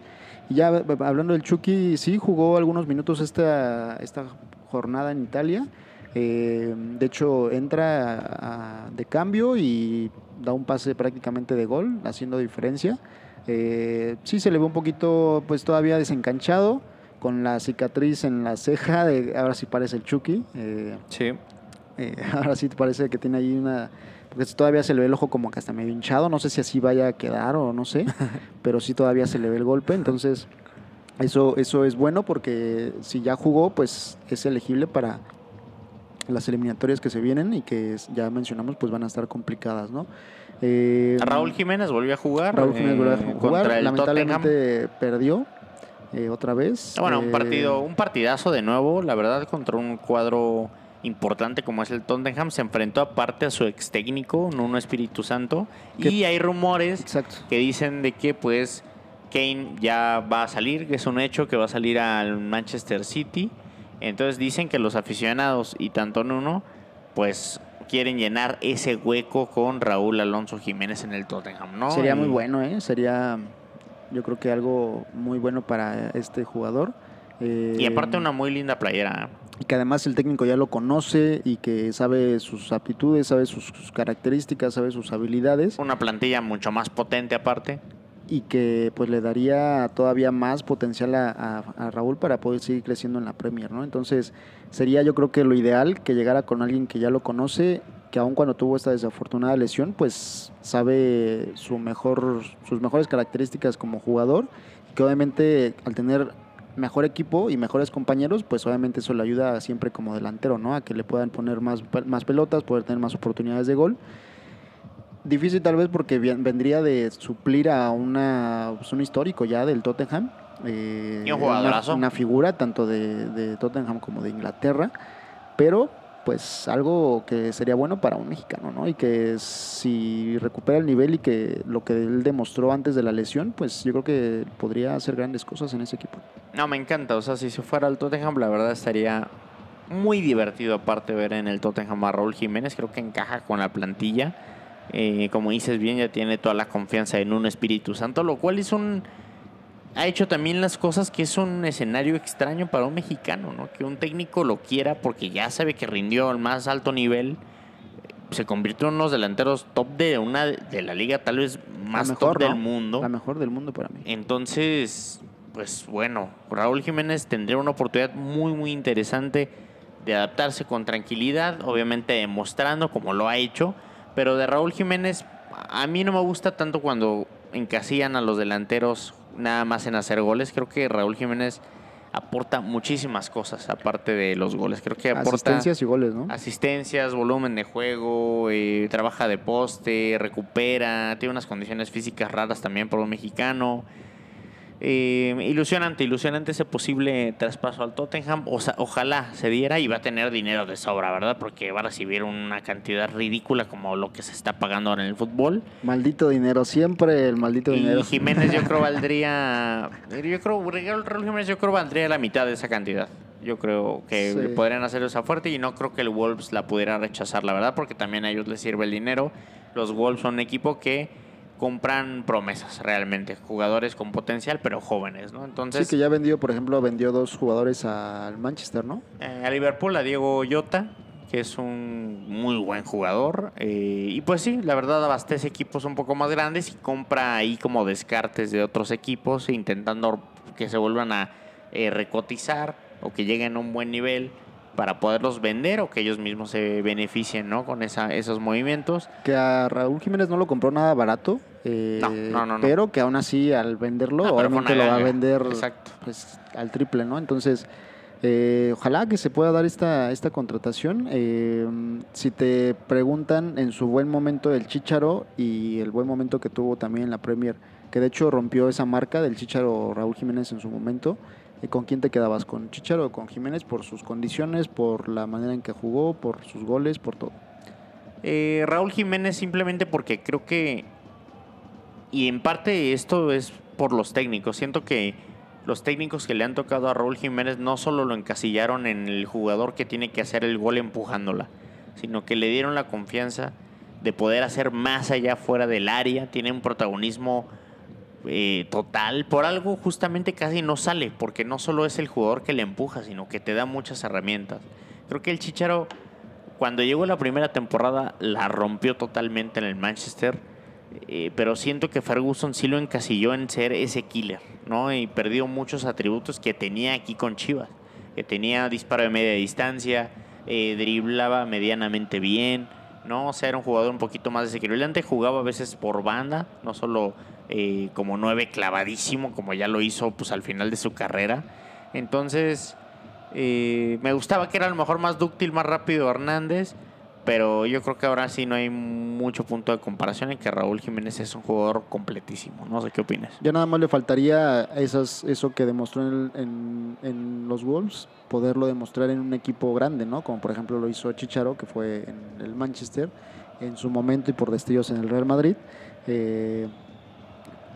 y ya hablando del Chucky, sí jugó algunos minutos esta, esta jornada en Italia. Eh, de hecho, entra de cambio y da un pase prácticamente de gol, haciendo diferencia. Eh, sí se le ve un poquito, pues todavía desencanchado, con la cicatriz en la ceja. De, ahora sí parece el Chucky. Eh, sí. ahora sí parece que tiene ahí una porque todavía se le ve el ojo como que hasta medio hinchado, no sé si así vaya a quedar o no sé, pero sí todavía se le ve el golpe, entonces eso, eso es bueno porque si ya jugó, pues es elegible para las eliminatorias que se vienen y que ya mencionamos, pues van a estar complicadas, ¿no? Eh, Raúl Jiménez volvió a jugar. Raúl Jiménez volvió a eh, jugar, lamentablemente perdió. Eh, otra vez. Bueno, un partido, un partidazo de nuevo, la verdad, contra un cuadro importante como es el Tottenham, se enfrentó aparte a su ex técnico, Nuno Espíritu Santo, y hay rumores que dicen de que pues Kane ya va a salir, que es un hecho que va a salir al Manchester City. Entonces dicen que los aficionados y tanto Nuno pues quieren llenar ese hueco con Raúl Alonso Jiménez en el Tottenham, ¿no? Sería muy bueno, ¿eh? Sería yo creo que algo muy bueno para este jugador. y aparte eh, una muy linda playera. Y que además el técnico ya lo conoce y que sabe sus aptitudes, sabe sus, características, sabe sus habilidades. Una plantilla mucho más potente aparte. Y que pues le daría todavía más potencial a, Raúl para poder seguir creciendo en la Premier, ¿no? Entonces sería yo creo que lo ideal que llegara con alguien que ya lo conoce, que aun cuando tuvo esta desafortunada lesión, pues sabe su mejor, sus mejores características como jugador, que obviamente al tener mejor equipo y mejores compañeros, pues obviamente eso le ayuda siempre como delantero, ¿no? A que le puedan poner más, más pelotas, poder tener más oportunidades de gol. Difícil tal vez porque vendría de suplir a una, pues, un histórico ya del Tottenham. Eh, y un jugadorazo. Una, figura tanto de, de, Tottenham como de Inglaterra. Pero pues algo que sería bueno para un mexicano, ¿no? Y que si recupera el nivel y que lo que él demostró antes de la lesión, pues yo creo que podría hacer grandes cosas en ese equipo. No, me encanta. O sea, si se fuera al Tottenham, la verdad estaría muy divertido aparte ver en el Tottenham a Raúl Jiménez. Creo que encaja con la plantilla. Eh, como dices bien, ya tiene toda la confianza en un Espíritu Santo, lo cual es un ha hecho también las cosas que es un escenario extraño para un mexicano, ¿no? Que un técnico lo quiera porque ya sabe que rindió al más alto nivel, se convirtió en unos delanteros top de una de la liga tal vez más top del mundo. La mejor del mundo para mí. Entonces, pues bueno, Raúl Jiménez tendría una oportunidad muy muy interesante de adaptarse con tranquilidad, obviamente demostrando como lo ha hecho, pero de Raúl Jiménez a mí no me gusta tanto cuando encasillan a los delanteros nada más en hacer goles. Creo que Raúl Jiménez aporta muchísimas cosas aparte de los goles. Creo que aporta asistencias y goles, ¿no? Asistencias, volumen de juego, eh, trabaja de poste, recupera, tiene unas condiciones físicas raras también por un mexicano. Eh, ilusionante, ilusionante ese posible traspaso al Tottenham. O sea, ojalá se diera y va a tener dinero de sobra, ¿verdad? Porque va a recibir una cantidad ridícula como lo que se está pagando ahora en el fútbol. Maldito dinero, siempre el maldito y dinero. Jiménez yo creo valdría, yo creo, Raúl Jiménez yo creo valdría la mitad de esa cantidad. Yo creo que podrían hacer esa fuerte y no creo que el Wolves la pudiera rechazar, la verdad, porque también a ellos les sirve el dinero. Los Wolves son un equipo que compran promesas realmente, jugadores con potencial pero jóvenes, ¿no? Entonces sí que ya vendió, por ejemplo, vendió dos jugadores al Manchester, ¿no? Eh, a Liverpool, a Diego Llota, que es un muy buen jugador eh, y pues sí, la verdad abastece equipos un poco más grandes y compra ahí como descartes de otros equipos intentando que se vuelvan a eh, recotizar o que lleguen a un buen nivel para poderlos vender o que ellos mismos se beneficien ¿no? con esa, esos movimientos. Que a Raúl Jiménez no lo compró nada barato, eh, no, no, no, pero que aún así al venderlo, obviamente lo va a vender pues, al triple, ¿no? Entonces, eh, ojalá que se pueda dar esta, esta contratación. Eh, si te preguntan en su buen momento el Chicharo y el buen momento que tuvo también en la Premier, que de hecho rompió esa marca del Chicharo Raúl Jiménez en su momento, ¿Con quién te quedabas? ¿Con Chicharo o con Jiménez? Por sus condiciones, por la manera en que jugó, por sus goles, por todo. Eh, Raúl Jiménez simplemente porque creo que, y en parte esto es por los técnicos, siento que los técnicos que le han tocado a Raúl Jiménez no solo lo encasillaron en el jugador que tiene que hacer el gol empujándola, sino que le dieron la confianza de poder hacer más allá fuera del área, tiene un protagonismo eh, total, por algo justamente casi no sale, porque no solo es el jugador que le empuja, sino que te da muchas herramientas. Creo que el Chicharo, cuando llegó la primera temporada, la rompió totalmente en el Manchester, eh, pero siento que Ferguson sí lo encasilló en ser ese killer, ¿no? Y perdió muchos atributos que tenía aquí con Chivas, que tenía disparo de media distancia, eh, driblaba medianamente bien, ¿no? O sea, era un jugador un poquito más desequilibrante, jugaba a veces por banda, no solo eh, como nueve clavadísimo, como ya lo hizo pues al final de su carrera. Entonces, eh, me gustaba que era a lo mejor más dúctil, más rápido Hernández, pero yo creo que ahora sí no hay mucho punto de comparación en que Raúl Jiménez es un jugador completísimo. No sé qué opinas. Ya nada más le faltaría esas, eso que demostró en, en, los Wolves, poderlo demostrar en un equipo grande, ¿no? Como por ejemplo lo hizo Chicharo, que fue en el Manchester en su momento y por destellos en el Real Madrid. Eh,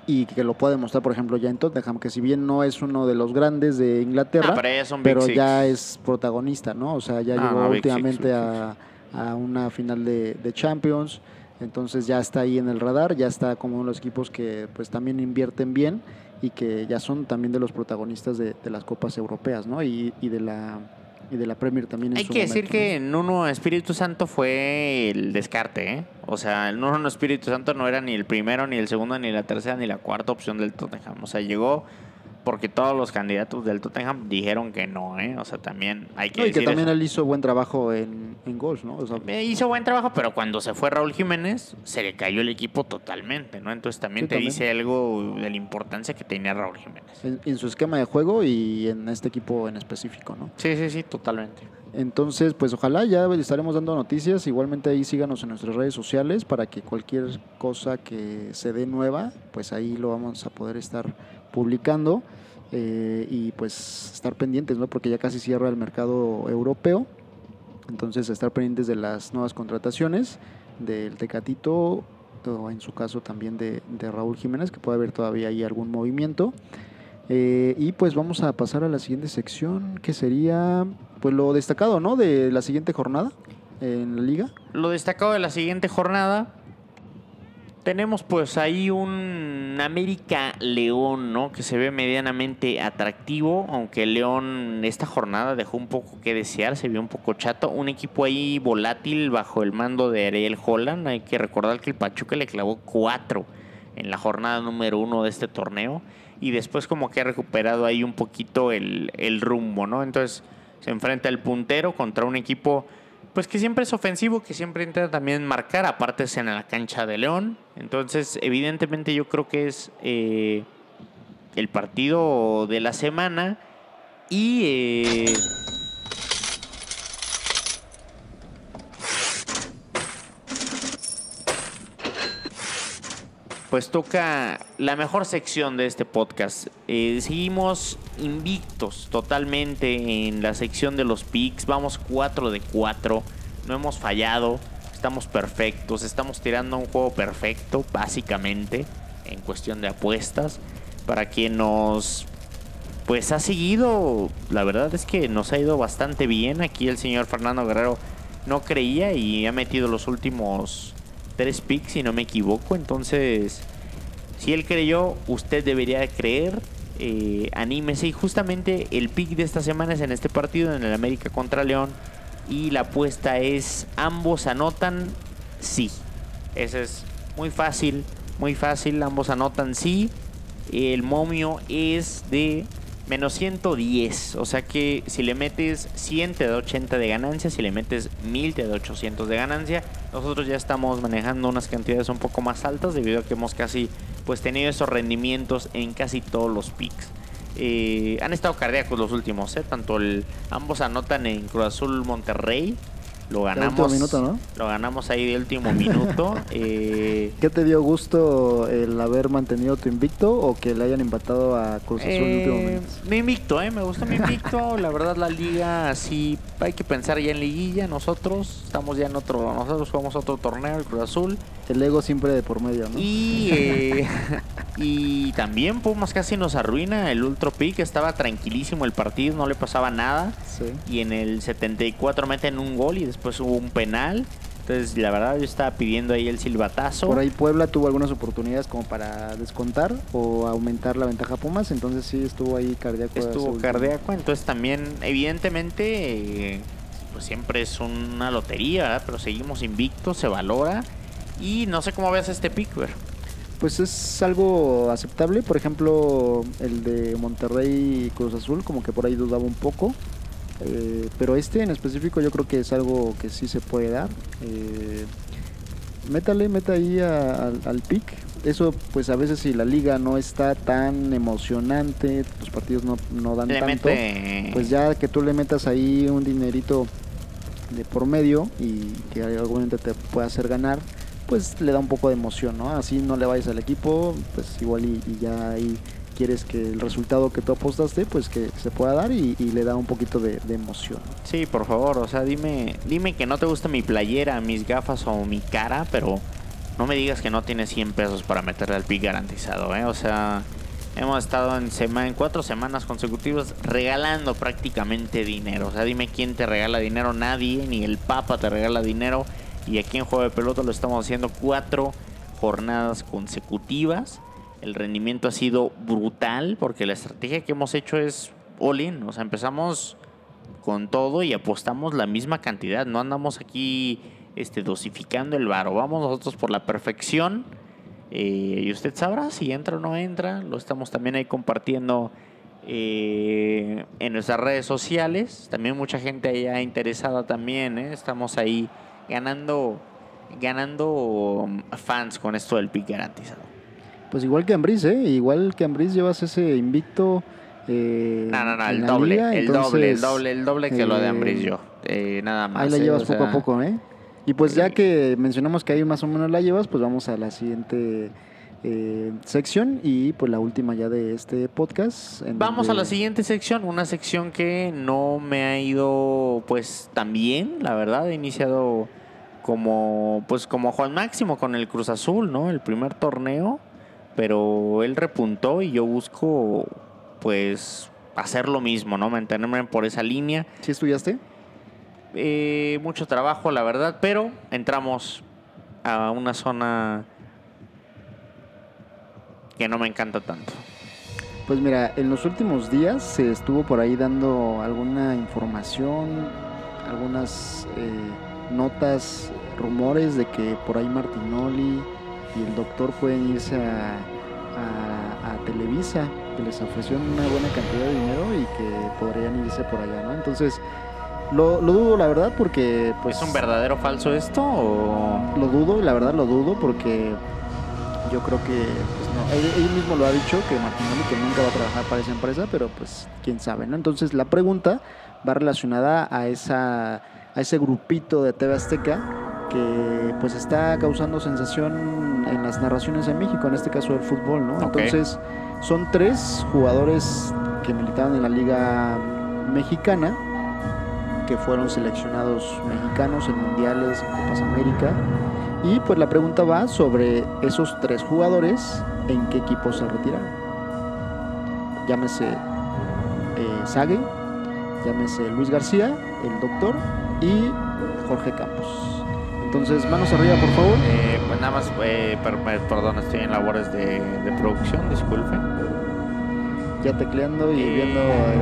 y que lo pueda demostrar, por ejemplo, ya en Tottenham, que si bien no es uno de los grandes de Inglaterra, ah, pero, ya es protagonista, ¿no? O sea, ya ah, llegó últimamente a, una final de, Champions, entonces ya está ahí en el radar, ya está como uno de los equipos que pues también invierten bien y que ya son también de los protagonistas de, las copas europeas, ¿no? y de la y de la Premier también. En Hay que decir que Nuno Espíritu Santo fue el descarte, ¿eh? O sea, el Nuno Espíritu Santo no era ni el primero, ni el segundo, ni la tercera, ni la cuarta opción del Tottenham. O sea, llegó porque todos los candidatos del Tottenham dijeron que no, ¿eh? O sea, también hay que Y que también él hizo buen trabajo en, en gols, ¿no? Eh, hizo buen trabajo, pero cuando se fue Raúl Jiménez, se le cayó el equipo totalmente, ¿no? Entonces también te dice algo de la importancia que tenía Raúl Jiménez. En, su esquema de juego y en este equipo en específico, ¿no? Sí, sí, sí, totalmente. Entonces, pues ojalá ya estaremos dando noticias. Igualmente ahí síganos en nuestras redes sociales para que cualquier cosa que se dé nueva, pues ahí lo vamos a poder estar publicando eh, y pues estar pendientes, ¿no? Porque ya casi cierra el mercado europeo Entonces, estar pendientes de las nuevas contrataciones del Tecatito o en su caso también de, de Raúl Jiménez, que puede haber todavía ahí algún movimiento. Eh, y pues vamos a pasar a la siguiente sección, que sería pues lo destacado, ¿no? De la siguiente jornada en la liga. Lo destacado de la siguiente jornada, tenemos pues ahí un América León, ¿no? Que se ve medianamente atractivo, aunque León esta jornada dejó un poco que desear, se vio un poco chato. Un equipo ahí volátil bajo el mando de Ariel Holland. Hay que recordar que el Pachuca le clavó cuatro en la jornada número uno de este torneo. Y después como que ha recuperado ahí un poquito el, el rumbo, ¿no? Entonces se enfrenta el puntero contra un equipo pues que siempre es ofensivo, que siempre intenta también marcar, aparte es en la cancha de León. Entonces, evidentemente yo creo que es eh, el partido de la semana y... Eh, pues toca la mejor sección de este podcast. Eh, seguimos invictos totalmente en la sección de los picks. Vamos 4 de 4. No hemos fallado. Estamos perfectos. Estamos tirando un juego perfecto, básicamente, en cuestión de apuestas. Para quien nos pues ha seguido, la verdad es que nos ha ido bastante bien. Aquí el señor Fernando Guerrero no creía y ha metido los últimos tres picks, si no me equivoco. Entonces, si él creyó, usted debería creer. Eh, anímese. Y justamente el pick de esta semana es en este partido, en el América contra León. Y la apuesta es: ambos anotan sí. Ese es muy fácil, muy fácil. Ambos anotan sí. El momio es de menos 110. O sea que si le metes 100 te da 80 de ganancia, si le metes 1000 te da 800 de ganancia. Nosotros ya estamos manejando unas cantidades un poco más altas debido a que hemos casi pues tenido esos rendimientos en casi todos los picks. Eh, han estado cardíacos los últimos, ¿eh? tanto el ambos anotan en Cruz Azul Monterrey lo ganamos. Minuto, ¿no? Lo ganamos ahí de último minuto. eh, ¿Qué te dio gusto el haber mantenido tu invicto o que le hayan empatado a Cruz Azul en último eh, minuto? mi invicto, ¿eh? Me gustó mi invicto. la verdad, la liga, sí, hay que pensar ya en liguilla. Nosotros estamos ya en otro. Nosotros jugamos otro torneo, el Cruz Azul. El ego siempre de por medio, ¿no? Y, eh, y también Pumas casi nos arruina el Ultra Pick. Estaba tranquilísimo el partido, no le pasaba nada. Sí. Y en el 74 meten un gol y después hubo un penal. Entonces, la verdad, yo estaba pidiendo ahí el silbatazo. Por ahí Puebla tuvo algunas oportunidades como para descontar o aumentar la ventaja a Pumas, entonces sí estuvo ahí cardíaco. Estuvo cardíaco, entonces también, evidentemente, eh, pues siempre es una lotería, ¿verdad? Pero seguimos invictos, se valora. Y no sé cómo ves este pick, ver. Pues es algo aceptable, por ejemplo, el de Monterrey y Cruz Azul, como que por ahí dudaba un poco. Eh, pero este en específico yo creo que es algo que sí se puede dar. Eh, métale, meta ahí a- al, al pick. Eso pues a veces si la liga no está tan emocionante, los partidos no, no dan Le tanto, mete. pues ya que tú le metas ahí un dinerito de por medio y que argumento te pueda hacer ganar, pues le da un poco de emoción, ¿no? Así no le vayas al equipo, pues igual y, y ya ahí quieres que el resultado que tú apostaste, pues que se pueda dar y, le da un poquito de, emoción. Sí, por favor, o sea, dime, dime que no te gusta mi playera, mis gafas o mi cara, pero no me digas que no tienes 100 pesos para meterle al pick garantizado, ¿eh? O sea, hemos estado en, sema- en cuatro semanas consecutivas regalando prácticamente dinero. O sea, dime quién te regala dinero, nadie, ni el Papa te regala dinero. Y aquí en Juego de Pelota lo estamos haciendo cuatro jornadas consecutivas. El rendimiento ha sido brutal porque la estrategia que hemos hecho es all-in. O sea, empezamos con todo y apostamos la misma cantidad. No andamos aquí este, dosificando el varo. Vamos nosotros por la perfección. eh, y usted sabrá si entra o no entra. Lo estamos también ahí compartiendo eh, en nuestras redes sociales. También mucha gente allá interesada también. ¿eh? Estamos ahí ganando, ganando um, fans con esto del pick garantizado. Pues igual que Ambris, ¿eh? Igual que Ambris llevas ese invicto. eh, No, no, no, el doble, liga, el doble, el doble, el doble que lo de eh, Ambris yo. Eh, nada más. Ahí la eh, llevas poco a poco, ¿eh? Y pues ya eh, que mencionamos que ahí más o menos la llevas, pues vamos a la siguiente eh, sección y pues la última ya de este podcast. Vamos a la siguiente sección, una sección que no me ha ido pues tan bien, la verdad, he iniciado como pues como Juan Máximo con el Cruz Azul, ¿no? El primer torneo, pero él repuntó y yo busco pues hacer lo mismo, ¿no? Mantenerme por esa línea. ¿Sí estudiaste? Eh, mucho trabajo, la verdad, pero entramos a una zona que no me encanta tanto. Pues mira, en los últimos días se estuvo por ahí dando alguna información, algunas eh, notas, rumores de que por ahí Martinoli y el doctor pueden irse a, a- a Televisa, que les ofrecieron una buena cantidad de dinero y que podrían irse por allá, ¿no? Entonces, lo, lo dudo, la verdad, porque pues... ¿Es un verdadero falso esto o...? Lo dudo, la verdad lo dudo, porque yo creo que, pues no, él, él mismo lo ha dicho, que Martinelli que nunca va a trabajar para esa empresa, pero pues quién sabe, ¿no? Entonces la pregunta va relacionada a, esa, a ese grupito de TV Azteca que pues está causando sensación en las narraciones en México, en este caso del fútbol, ¿no? Entonces son tres jugadores que militaban en la liga mexicana, que fueron seleccionados mexicanos en mundiales, en Copas América. Y pues la pregunta va sobre esos tres jugadores, ¿en qué equipo se retiraron? Llámese eh, Sague, llámese Luis García, el doctor, y Jorge Campos. Entonces, manos arriba, por favor. Eh, pues nada más, eh, per- per- perdón, estoy en labores de, de producción, disculpe. Ya tecleando y Eh, viendo eh,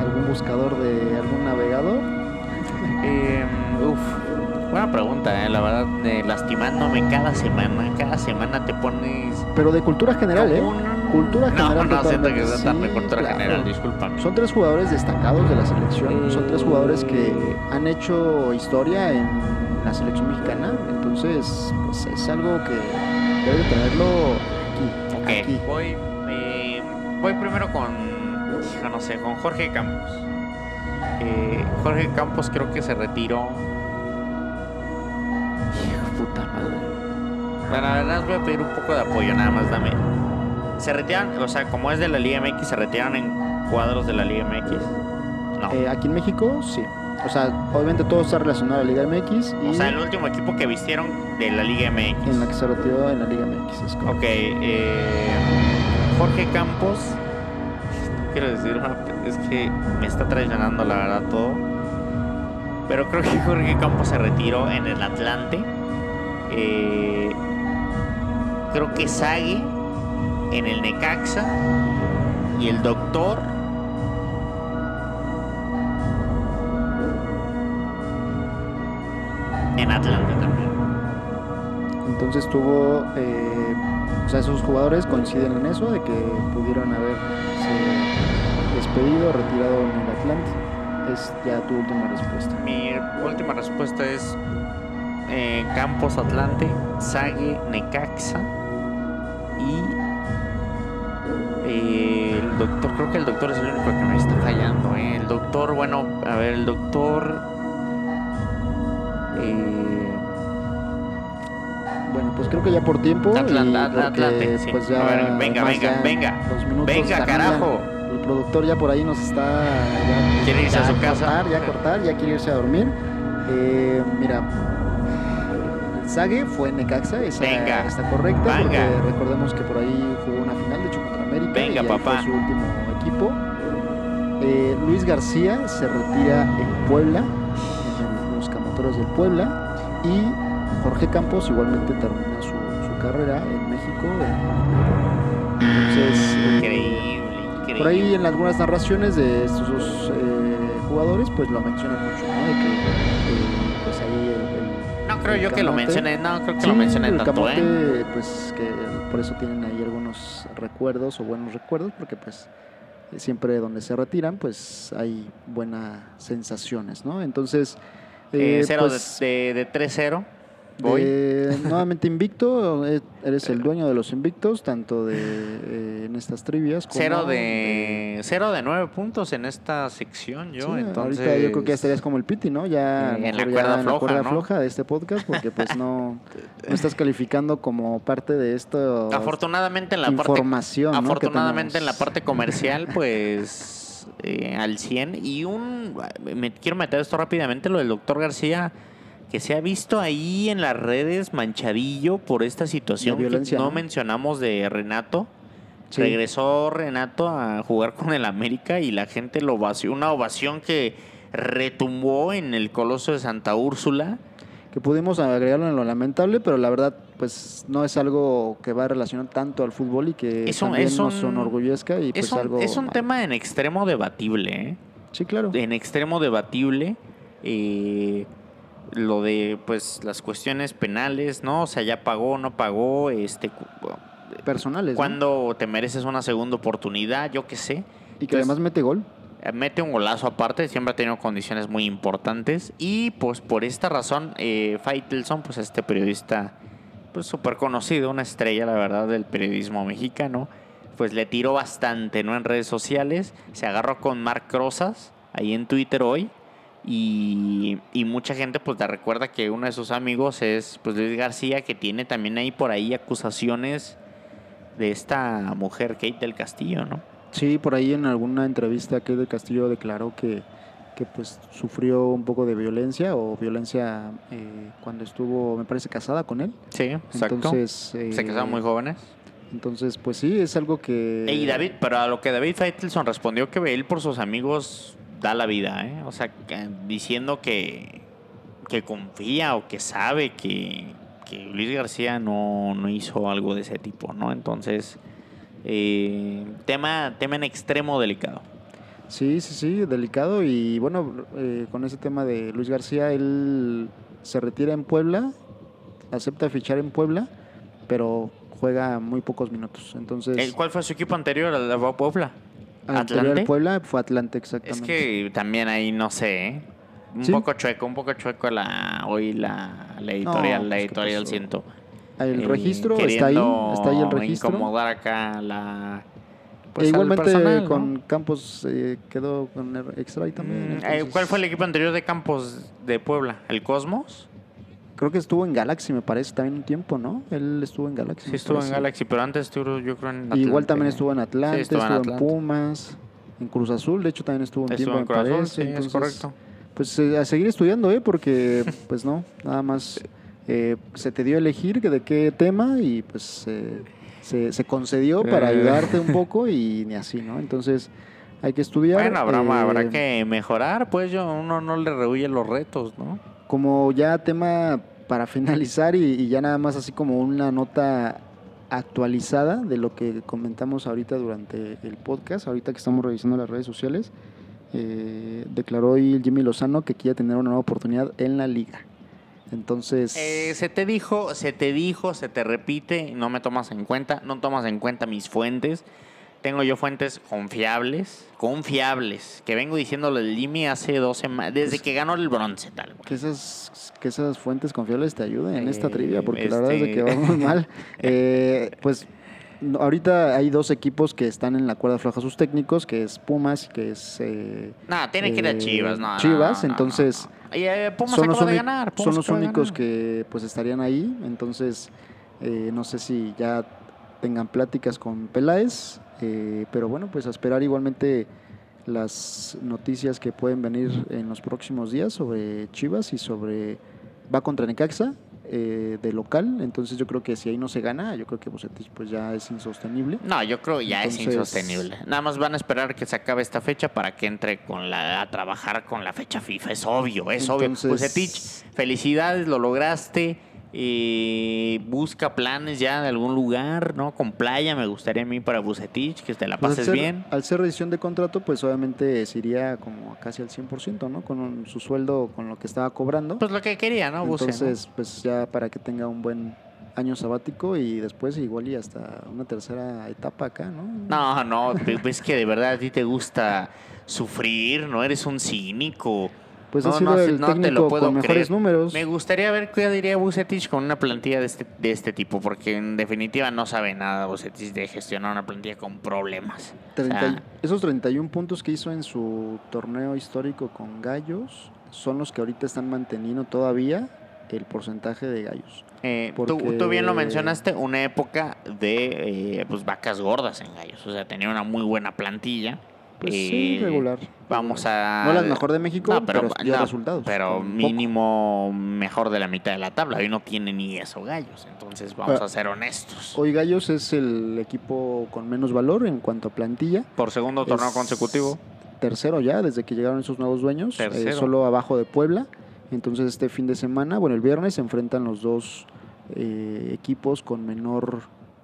algún buscador de algún navegador. Eh, uf, buena pregunta, eh, la verdad, eh, lastimándome cada semana, cada semana te pones... Pero de cultura general, ¿eh? Cultura no, general No, siento que tan de Sí, cultura claro. general, discúlpame. Son tres jugadores destacados de la selección. Son tres jugadores que han hecho historia en la selección mexicana. Entonces, pues es algo que debe de tenerlo aquí. Aquí. voy, eh, voy primero con, no sé, con Jorge Campos. Eh, Jorge Campos creo que se retiró. Hijo, puta madre. Bueno, la verdad voy a pedir un poco de apoyo, nada más dame. Se retiran, o sea, como es de la Liga MX, se retiran en cuadros de la Liga MX. No. Eh, aquí en México, sí. O sea, obviamente todo está relacionado a la Liga MX y o sea, el último equipo que vistieron de la Liga MX. en la que se retiró en la Liga MX. es. Ok, eh, Jorge Campos. no Quiero decir, es que me está traicionando la verdad todo. Pero creo que Jorge Campos se retiró en el Atlante. Eh, creo que Sague en el Necaxa. Y el Doctor. En Atlante también. Entonces tuvo, eh, o sea, esos jugadores coinciden en eso, de que pudieron haberse despedido, retirado en el Atlante. Es ya tu última respuesta. Mi última respuesta es eh, Campos Atlante, Sague Necaxa y eh, el doctor, creo que el doctor es el único que me está fallando. eh. El doctor, bueno, a ver, el doctor... eh, Bueno, pues creo que ya por tiempo. Atlanta, Atlante, sí. pues ya A ver, venga, venga, venga. Venga, carajo. El productor ya por ahí nos está. Ya, Quiere irse ya a su casa. cortar, ya cortar, ya quiere irse a dormir. Eh, mira, el Sague fue en Necaxa, esa Venga. está correcta, Venga. porque recordemos que por ahí jugó una final, de hecho contra América. Venga, y ahí papá. Fue su último equipo. Eh, Luis García se retira en Puebla, del Puebla. Y Jorge Campos igualmente termina su, su carrera en México. en- entonces, eh, increíble, increíble. por ahí en algunas narraciones de estos dos eh, jugadores, pues lo mencionan mucho, ¿no? De que eh, pues ahí el, el- No creo yo que lo mencionen, no creo que Sí, lo mencionen el tanto, ¿eh? camote, pues que por eso tienen ahí algunos recuerdos o buenos recuerdos, porque pues siempre donde se retiran, pues hay buenas sensaciones, ¿no? Entonces, Eh, eh, cero pues, de, de, de 3-0. Voy. Nuevamente invicto, eh, eres el dueño de los invictos, tanto de eh, en estas trivias como Cero de, cero de nueve puntos en esta sección, yo. Sí, entonces, Ahorita yo creo que ya estarías como el Piti, ¿no? Ya, En la ya cuerda en la floja, cuerda ¿no? floja de este podcast, porque pues no, no estás calificando como parte de esto. Afortunadamente en la información, parte ¿no? afortunadamente en la parte comercial pues eh, al 100 y un me quiero meter esto rápidamente lo del doctor García que se ha visto ahí en las redes manchadillo por esta situación violencia, que no, ¿no? mencionamos de Renato Sí. regresó Renato a jugar con el América y la gente lo vació una ovación que retumbó en el Coloso de Santa Úrsula Que pudimos agregarlo en lo lamentable, pero la verdad, pues no es algo que va relacionado tanto al fútbol y que Es un- también es nos un- enorgullezca y pues es un, algo. es un mal. tema en extremo debatible ¿eh? Sí, claro. en extremo debatible eh, lo de pues las cuestiones penales, ¿no? O sea, ya pagó, no pagó, este Personales. ¿no? cuando te mereces una segunda oportunidad, yo qué sé. Y que Entonces, además mete gol. Mete un golazo aparte, siempre ha tenido condiciones muy importantes. Y pues por esta razón, eh, Faitelson, pues este periodista, pues súper conocido, una estrella, la verdad, del periodismo mexicano, pues le tiró bastante, ¿no? En redes sociales. Se agarró con Marc Rosas, ahí en Twitter hoy. Y, y mucha gente pues le recuerda que uno de sus amigos es pues Luis García, que tiene también ahí por ahí acusaciones de esta mujer, Kate del Castillo, ¿no? Sí, por ahí en alguna entrevista que de Castillo declaró que, que pues sufrió un poco de violencia o violencia eh, cuando estuvo, me parece, casada con él. Sí, exacto. Entonces, eh, Se casaron muy jóvenes. Entonces, pues sí, es algo que... Y David, pero a lo que David Faitelson respondió que él por sus amigos da la vida, ¿eh? O sea, que- diciendo que, que confía o que sabe que, que Luis García no, no hizo algo de ese tipo, ¿no? Entonces, eh, tema, tema en extremo delicado. Sí, sí, sí, delicado. Y bueno, eh, con ese tema de Luis García, él se retira en Puebla, acepta fichar en Puebla, pero juega muy pocos minutos. Entonces, ¿El- ¿Cuál fue su equipo anterior al Puebla? anterior al. Puebla fue Atlante, Es exactamente. que también ahí no sé, ¿eh? Un Sí. poco chueco, un poco chueco la hoy la, la editorial, No, la pues, ¿qué editorial siento. el eh, registro está ahí, está ahí el registro. incomodar acá la E pues, al igualmente personal, ¿no? con Campos eh, quedó con el extra ahí también. Mm, eh, entonces- ¿Cuál fue el equipo anterior de Campos de Puebla? ¿El Cosmos? Creo que estuvo en Galaxy, me parece, también un tiempo, ¿no? Él estuvo en Galaxy. Sí, estuvo en. Galaxy, pero antes estuvo yo creo en Igual Atlante. también estuvo en Atlante, Sí, estuvo estuvo, en. Pumas, en Cruz Azul, de hecho también estuvo un Estuvo tiempo, en me Cruz Azul, parece. sí, es entonces, correcto. Pues eh, a seguir estudiando, ¿eh? Porque, pues no, nada más eh, se te dio a elegir que de qué tema y pues eh, se, se concedió para Eh. ayudarte un poco y ni así, ¿no? Entonces hay que estudiar. Bueno, habrá, eh, habrá que mejorar, pues yo uno no le rehuye los retos, ¿no? como ya tema para finalizar y, y ya nada más así como una nota actualizada de lo que comentamos ahorita durante el podcast, ahorita que estamos revisando las redes sociales, eh, declaró hoy Jimmy Lozano que quiere tener una nueva oportunidad en la liga. Entonces, Eh, se te dijo, se te dijo, se te repite, no me tomas en cuenta, no tomas en cuenta mis fuentes. Tengo yo fuentes confiables, confiables, que vengo diciéndole al Jimmy hace dos semanas, desde que ganó el bronce, tal. güey. que esas, que esas fuentes confiables te ayuden en esta Eh, trivia, porque la verdad es de este- que vamos mal. Eh, pues ahorita hay dos equipos que están en la cuerda floja sus técnicos, que es Pumas, que es... eh, No, tiene que ir a eh, Chivas, no. no, Chivas, no, no, entonces, no. Y, eh, Pumas son los, acaba de ganar. Pumas son los únicos que pues estarían ahí, entonces eh, no sé si ya tengan pláticas con Peláez, eh, pero bueno, pues a esperar igualmente las noticias que pueden venir en los próximos días sobre Chivas y sobre va contra Necaxa eh, de local, entonces yo creo que si ahí no se gana, yo creo que Bucetich pues ya es insostenible. No, yo creo ya es insostenible. Nada más van a esperar que se acabe esta fecha para que entre con la a trabajar con la fecha FIFA. Es obvio, es Entonces- obvio. Bucetich, felicidades, lo lograste. Eh, busca planes ya de algún lugar, ¿no? Con playa, me gustaría a mí para Bucetich, que te la Pues, pases al ser, bien. Al ser revisión de contrato, pues obviamente se iría como casi al 100%, ¿no? Con un- su sueldo, con lo que estaba cobrando. Pues lo que quería, ¿no? Buce, ¿no? Entonces, pues ya para que tenga un buen año sabático y después igual y hasta una tercera etapa acá, ¿no? No, no, es que de verdad a ti te gusta sufrir, ¿no? Eres un cínico. Pues No, ha sido no, el no te técnico lo puedo con mejores creer. números. Me gustaría ver qué diría Bucetich con una plantilla de este, de este tipo, porque en definitiva no sabe nada Bucetich de gestionar una plantilla con problemas. O sea, 30 esos 31 puntos que hizo en su torneo histórico con Gallos son los que ahorita están manteniendo todavía el porcentaje de Gallos. eh, tú, porque- tú bien lo mencionaste, una época de eh, pues, vacas gordas en gallos. O sea, tenía una muy buena plantilla. Pues Eh, sí, regular. Vamos a. No la mejor de México, No, pero, dio no, resultados. Pero poco. mínimo mejor de la mitad de la tabla. Hoy no tiene ni eso gallos. Entonces vamos Ah, a ser honestos. Hoy Gallos es el equipo con menos valor en cuanto a plantilla. Por segundo torneo Es consecutivo. Tercero ya, desde que llegaron esos nuevos dueños. eh, Tercero. solo abajo de Puebla. Entonces este fin de semana, bueno, el viernes se enfrentan los dos eh, equipos con menor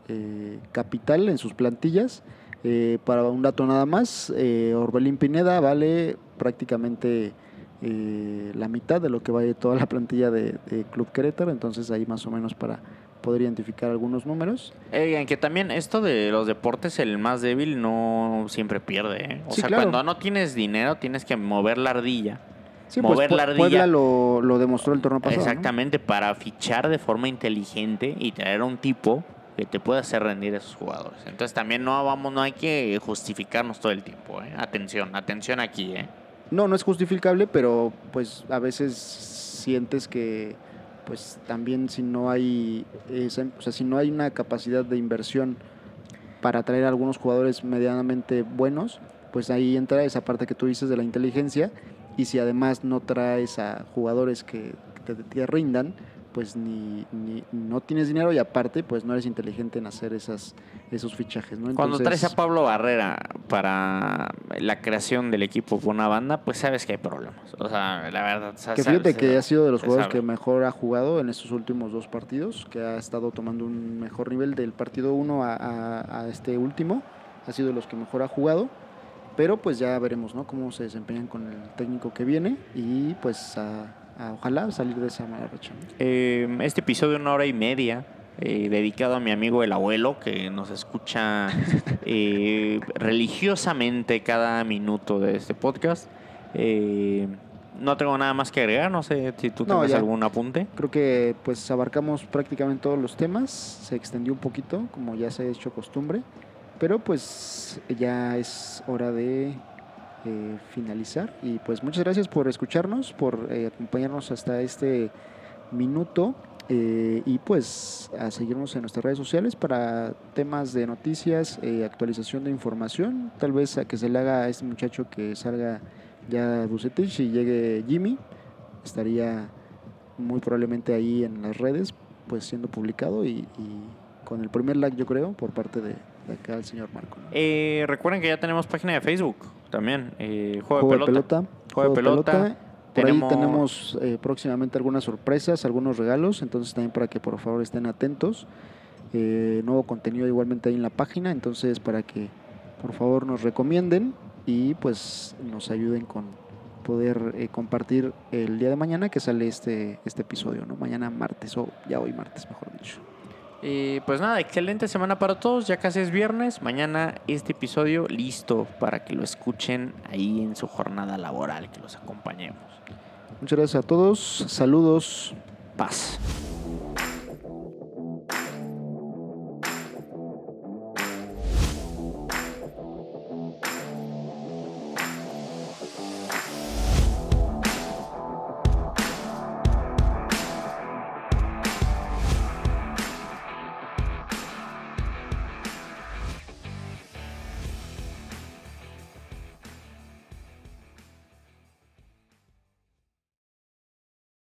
eh, capital en sus plantillas. Eh, para un dato nada más, eh, Orbelín Pineda vale prácticamente eh, la mitad de lo que vale toda la plantilla de, de Club Querétaro. Entonces ahí más o menos para poder identificar algunos números. Oigan, que también esto de los deportes, el más débil no siempre pierde. ¿eh? O Sí, sea, claro. cuando no tienes dinero, tienes que mover la ardilla. Sí, Mover pues la ardilla. Puebla lo, lo demostró el torneo pasado. ¿no? Exactamente, para fichar de forma inteligente y traer a un tipo que te pueda hacer rendir a esos jugadores. Entonces también no vamos, no hay que justificarnos todo el tiempo. ¿eh? Atención, atención aquí. ¿eh? No, no es justificable, pero pues a veces sientes que pues también si no hay esa- o sea, si no hay una capacidad de inversión para traer a algunos jugadores medianamente buenos, pues ahí entra esa parte que tú dices de la inteligencia y si además no traes a jugadores que te, te rindan, pues ni, ni- no tienes dinero y aparte pues no eres inteligente en hacer esas esos fichajes, ¿no? Cuando traes a Pablo Barrera para la creación del equipo por una banda, pues sabes que hay problemas. O sea, la verdad. o sea, Que sabes- fíjate que ha sido de los jugadores sabe. que mejor ha jugado en estos últimos dos partidos, que ha estado tomando un mejor nivel del partido 1 a, a- a este último, ha sido de los que mejor ha jugado, pero pues ya veremos ¿no? cómo se desempeñan con el técnico que viene y pues a ojalá salir de esa. ¿no? Eh, este episodio una hora y media, eh, dedicado a mi amigo el abuelo, que nos escucha eh, religiosamente cada minuto de este podcast. Eh, no tengo nada más que agregar, no sé si tú No, ya. algún apunte. Creo que pues abarcamos prácticamente todos los temas, se extendió un poquito, como ya se ha hecho costumbre, pero pues ya es hora de eh, finalizar. Y pues muchas gracias por escucharnos, por eh, acompañarnos hasta este minuto eh, y pues a seguirnos en nuestras redes sociales para temas de noticias, actualización de información, tal vez a que se le haga a este muchacho que salga ya Bucetich y llegue Jimmy, estaría muy probablemente ahí en las redes, pues siendo publicado y, y con el primer like, yo creo, por parte de, de acá el señor Marco. Eh, recuerden que ya tenemos página de Facebook también, eh, Juego, Juego de Pelota. Juego de pelota. Por Tenemos- ahí tenemos eh, próximamente algunas sorpresas, algunos regalos, entonces también para que por favor estén atentos. Eh, nuevo contenido igualmente ahí en la página, entonces para que por favor nos recomienden y pues nos ayuden con poder eh, compartir el día de mañana que sale este, este episodio, ¿no? Mañana martes o ya hoy martes, mejor dicho. Pues nada, excelente semana para todos. Ya casi es viernes. Mañana este episodio listo para que lo escuchen ahí en su jornada laboral, que los acompañemos. Muchas gracias a todos, saludos. Paz.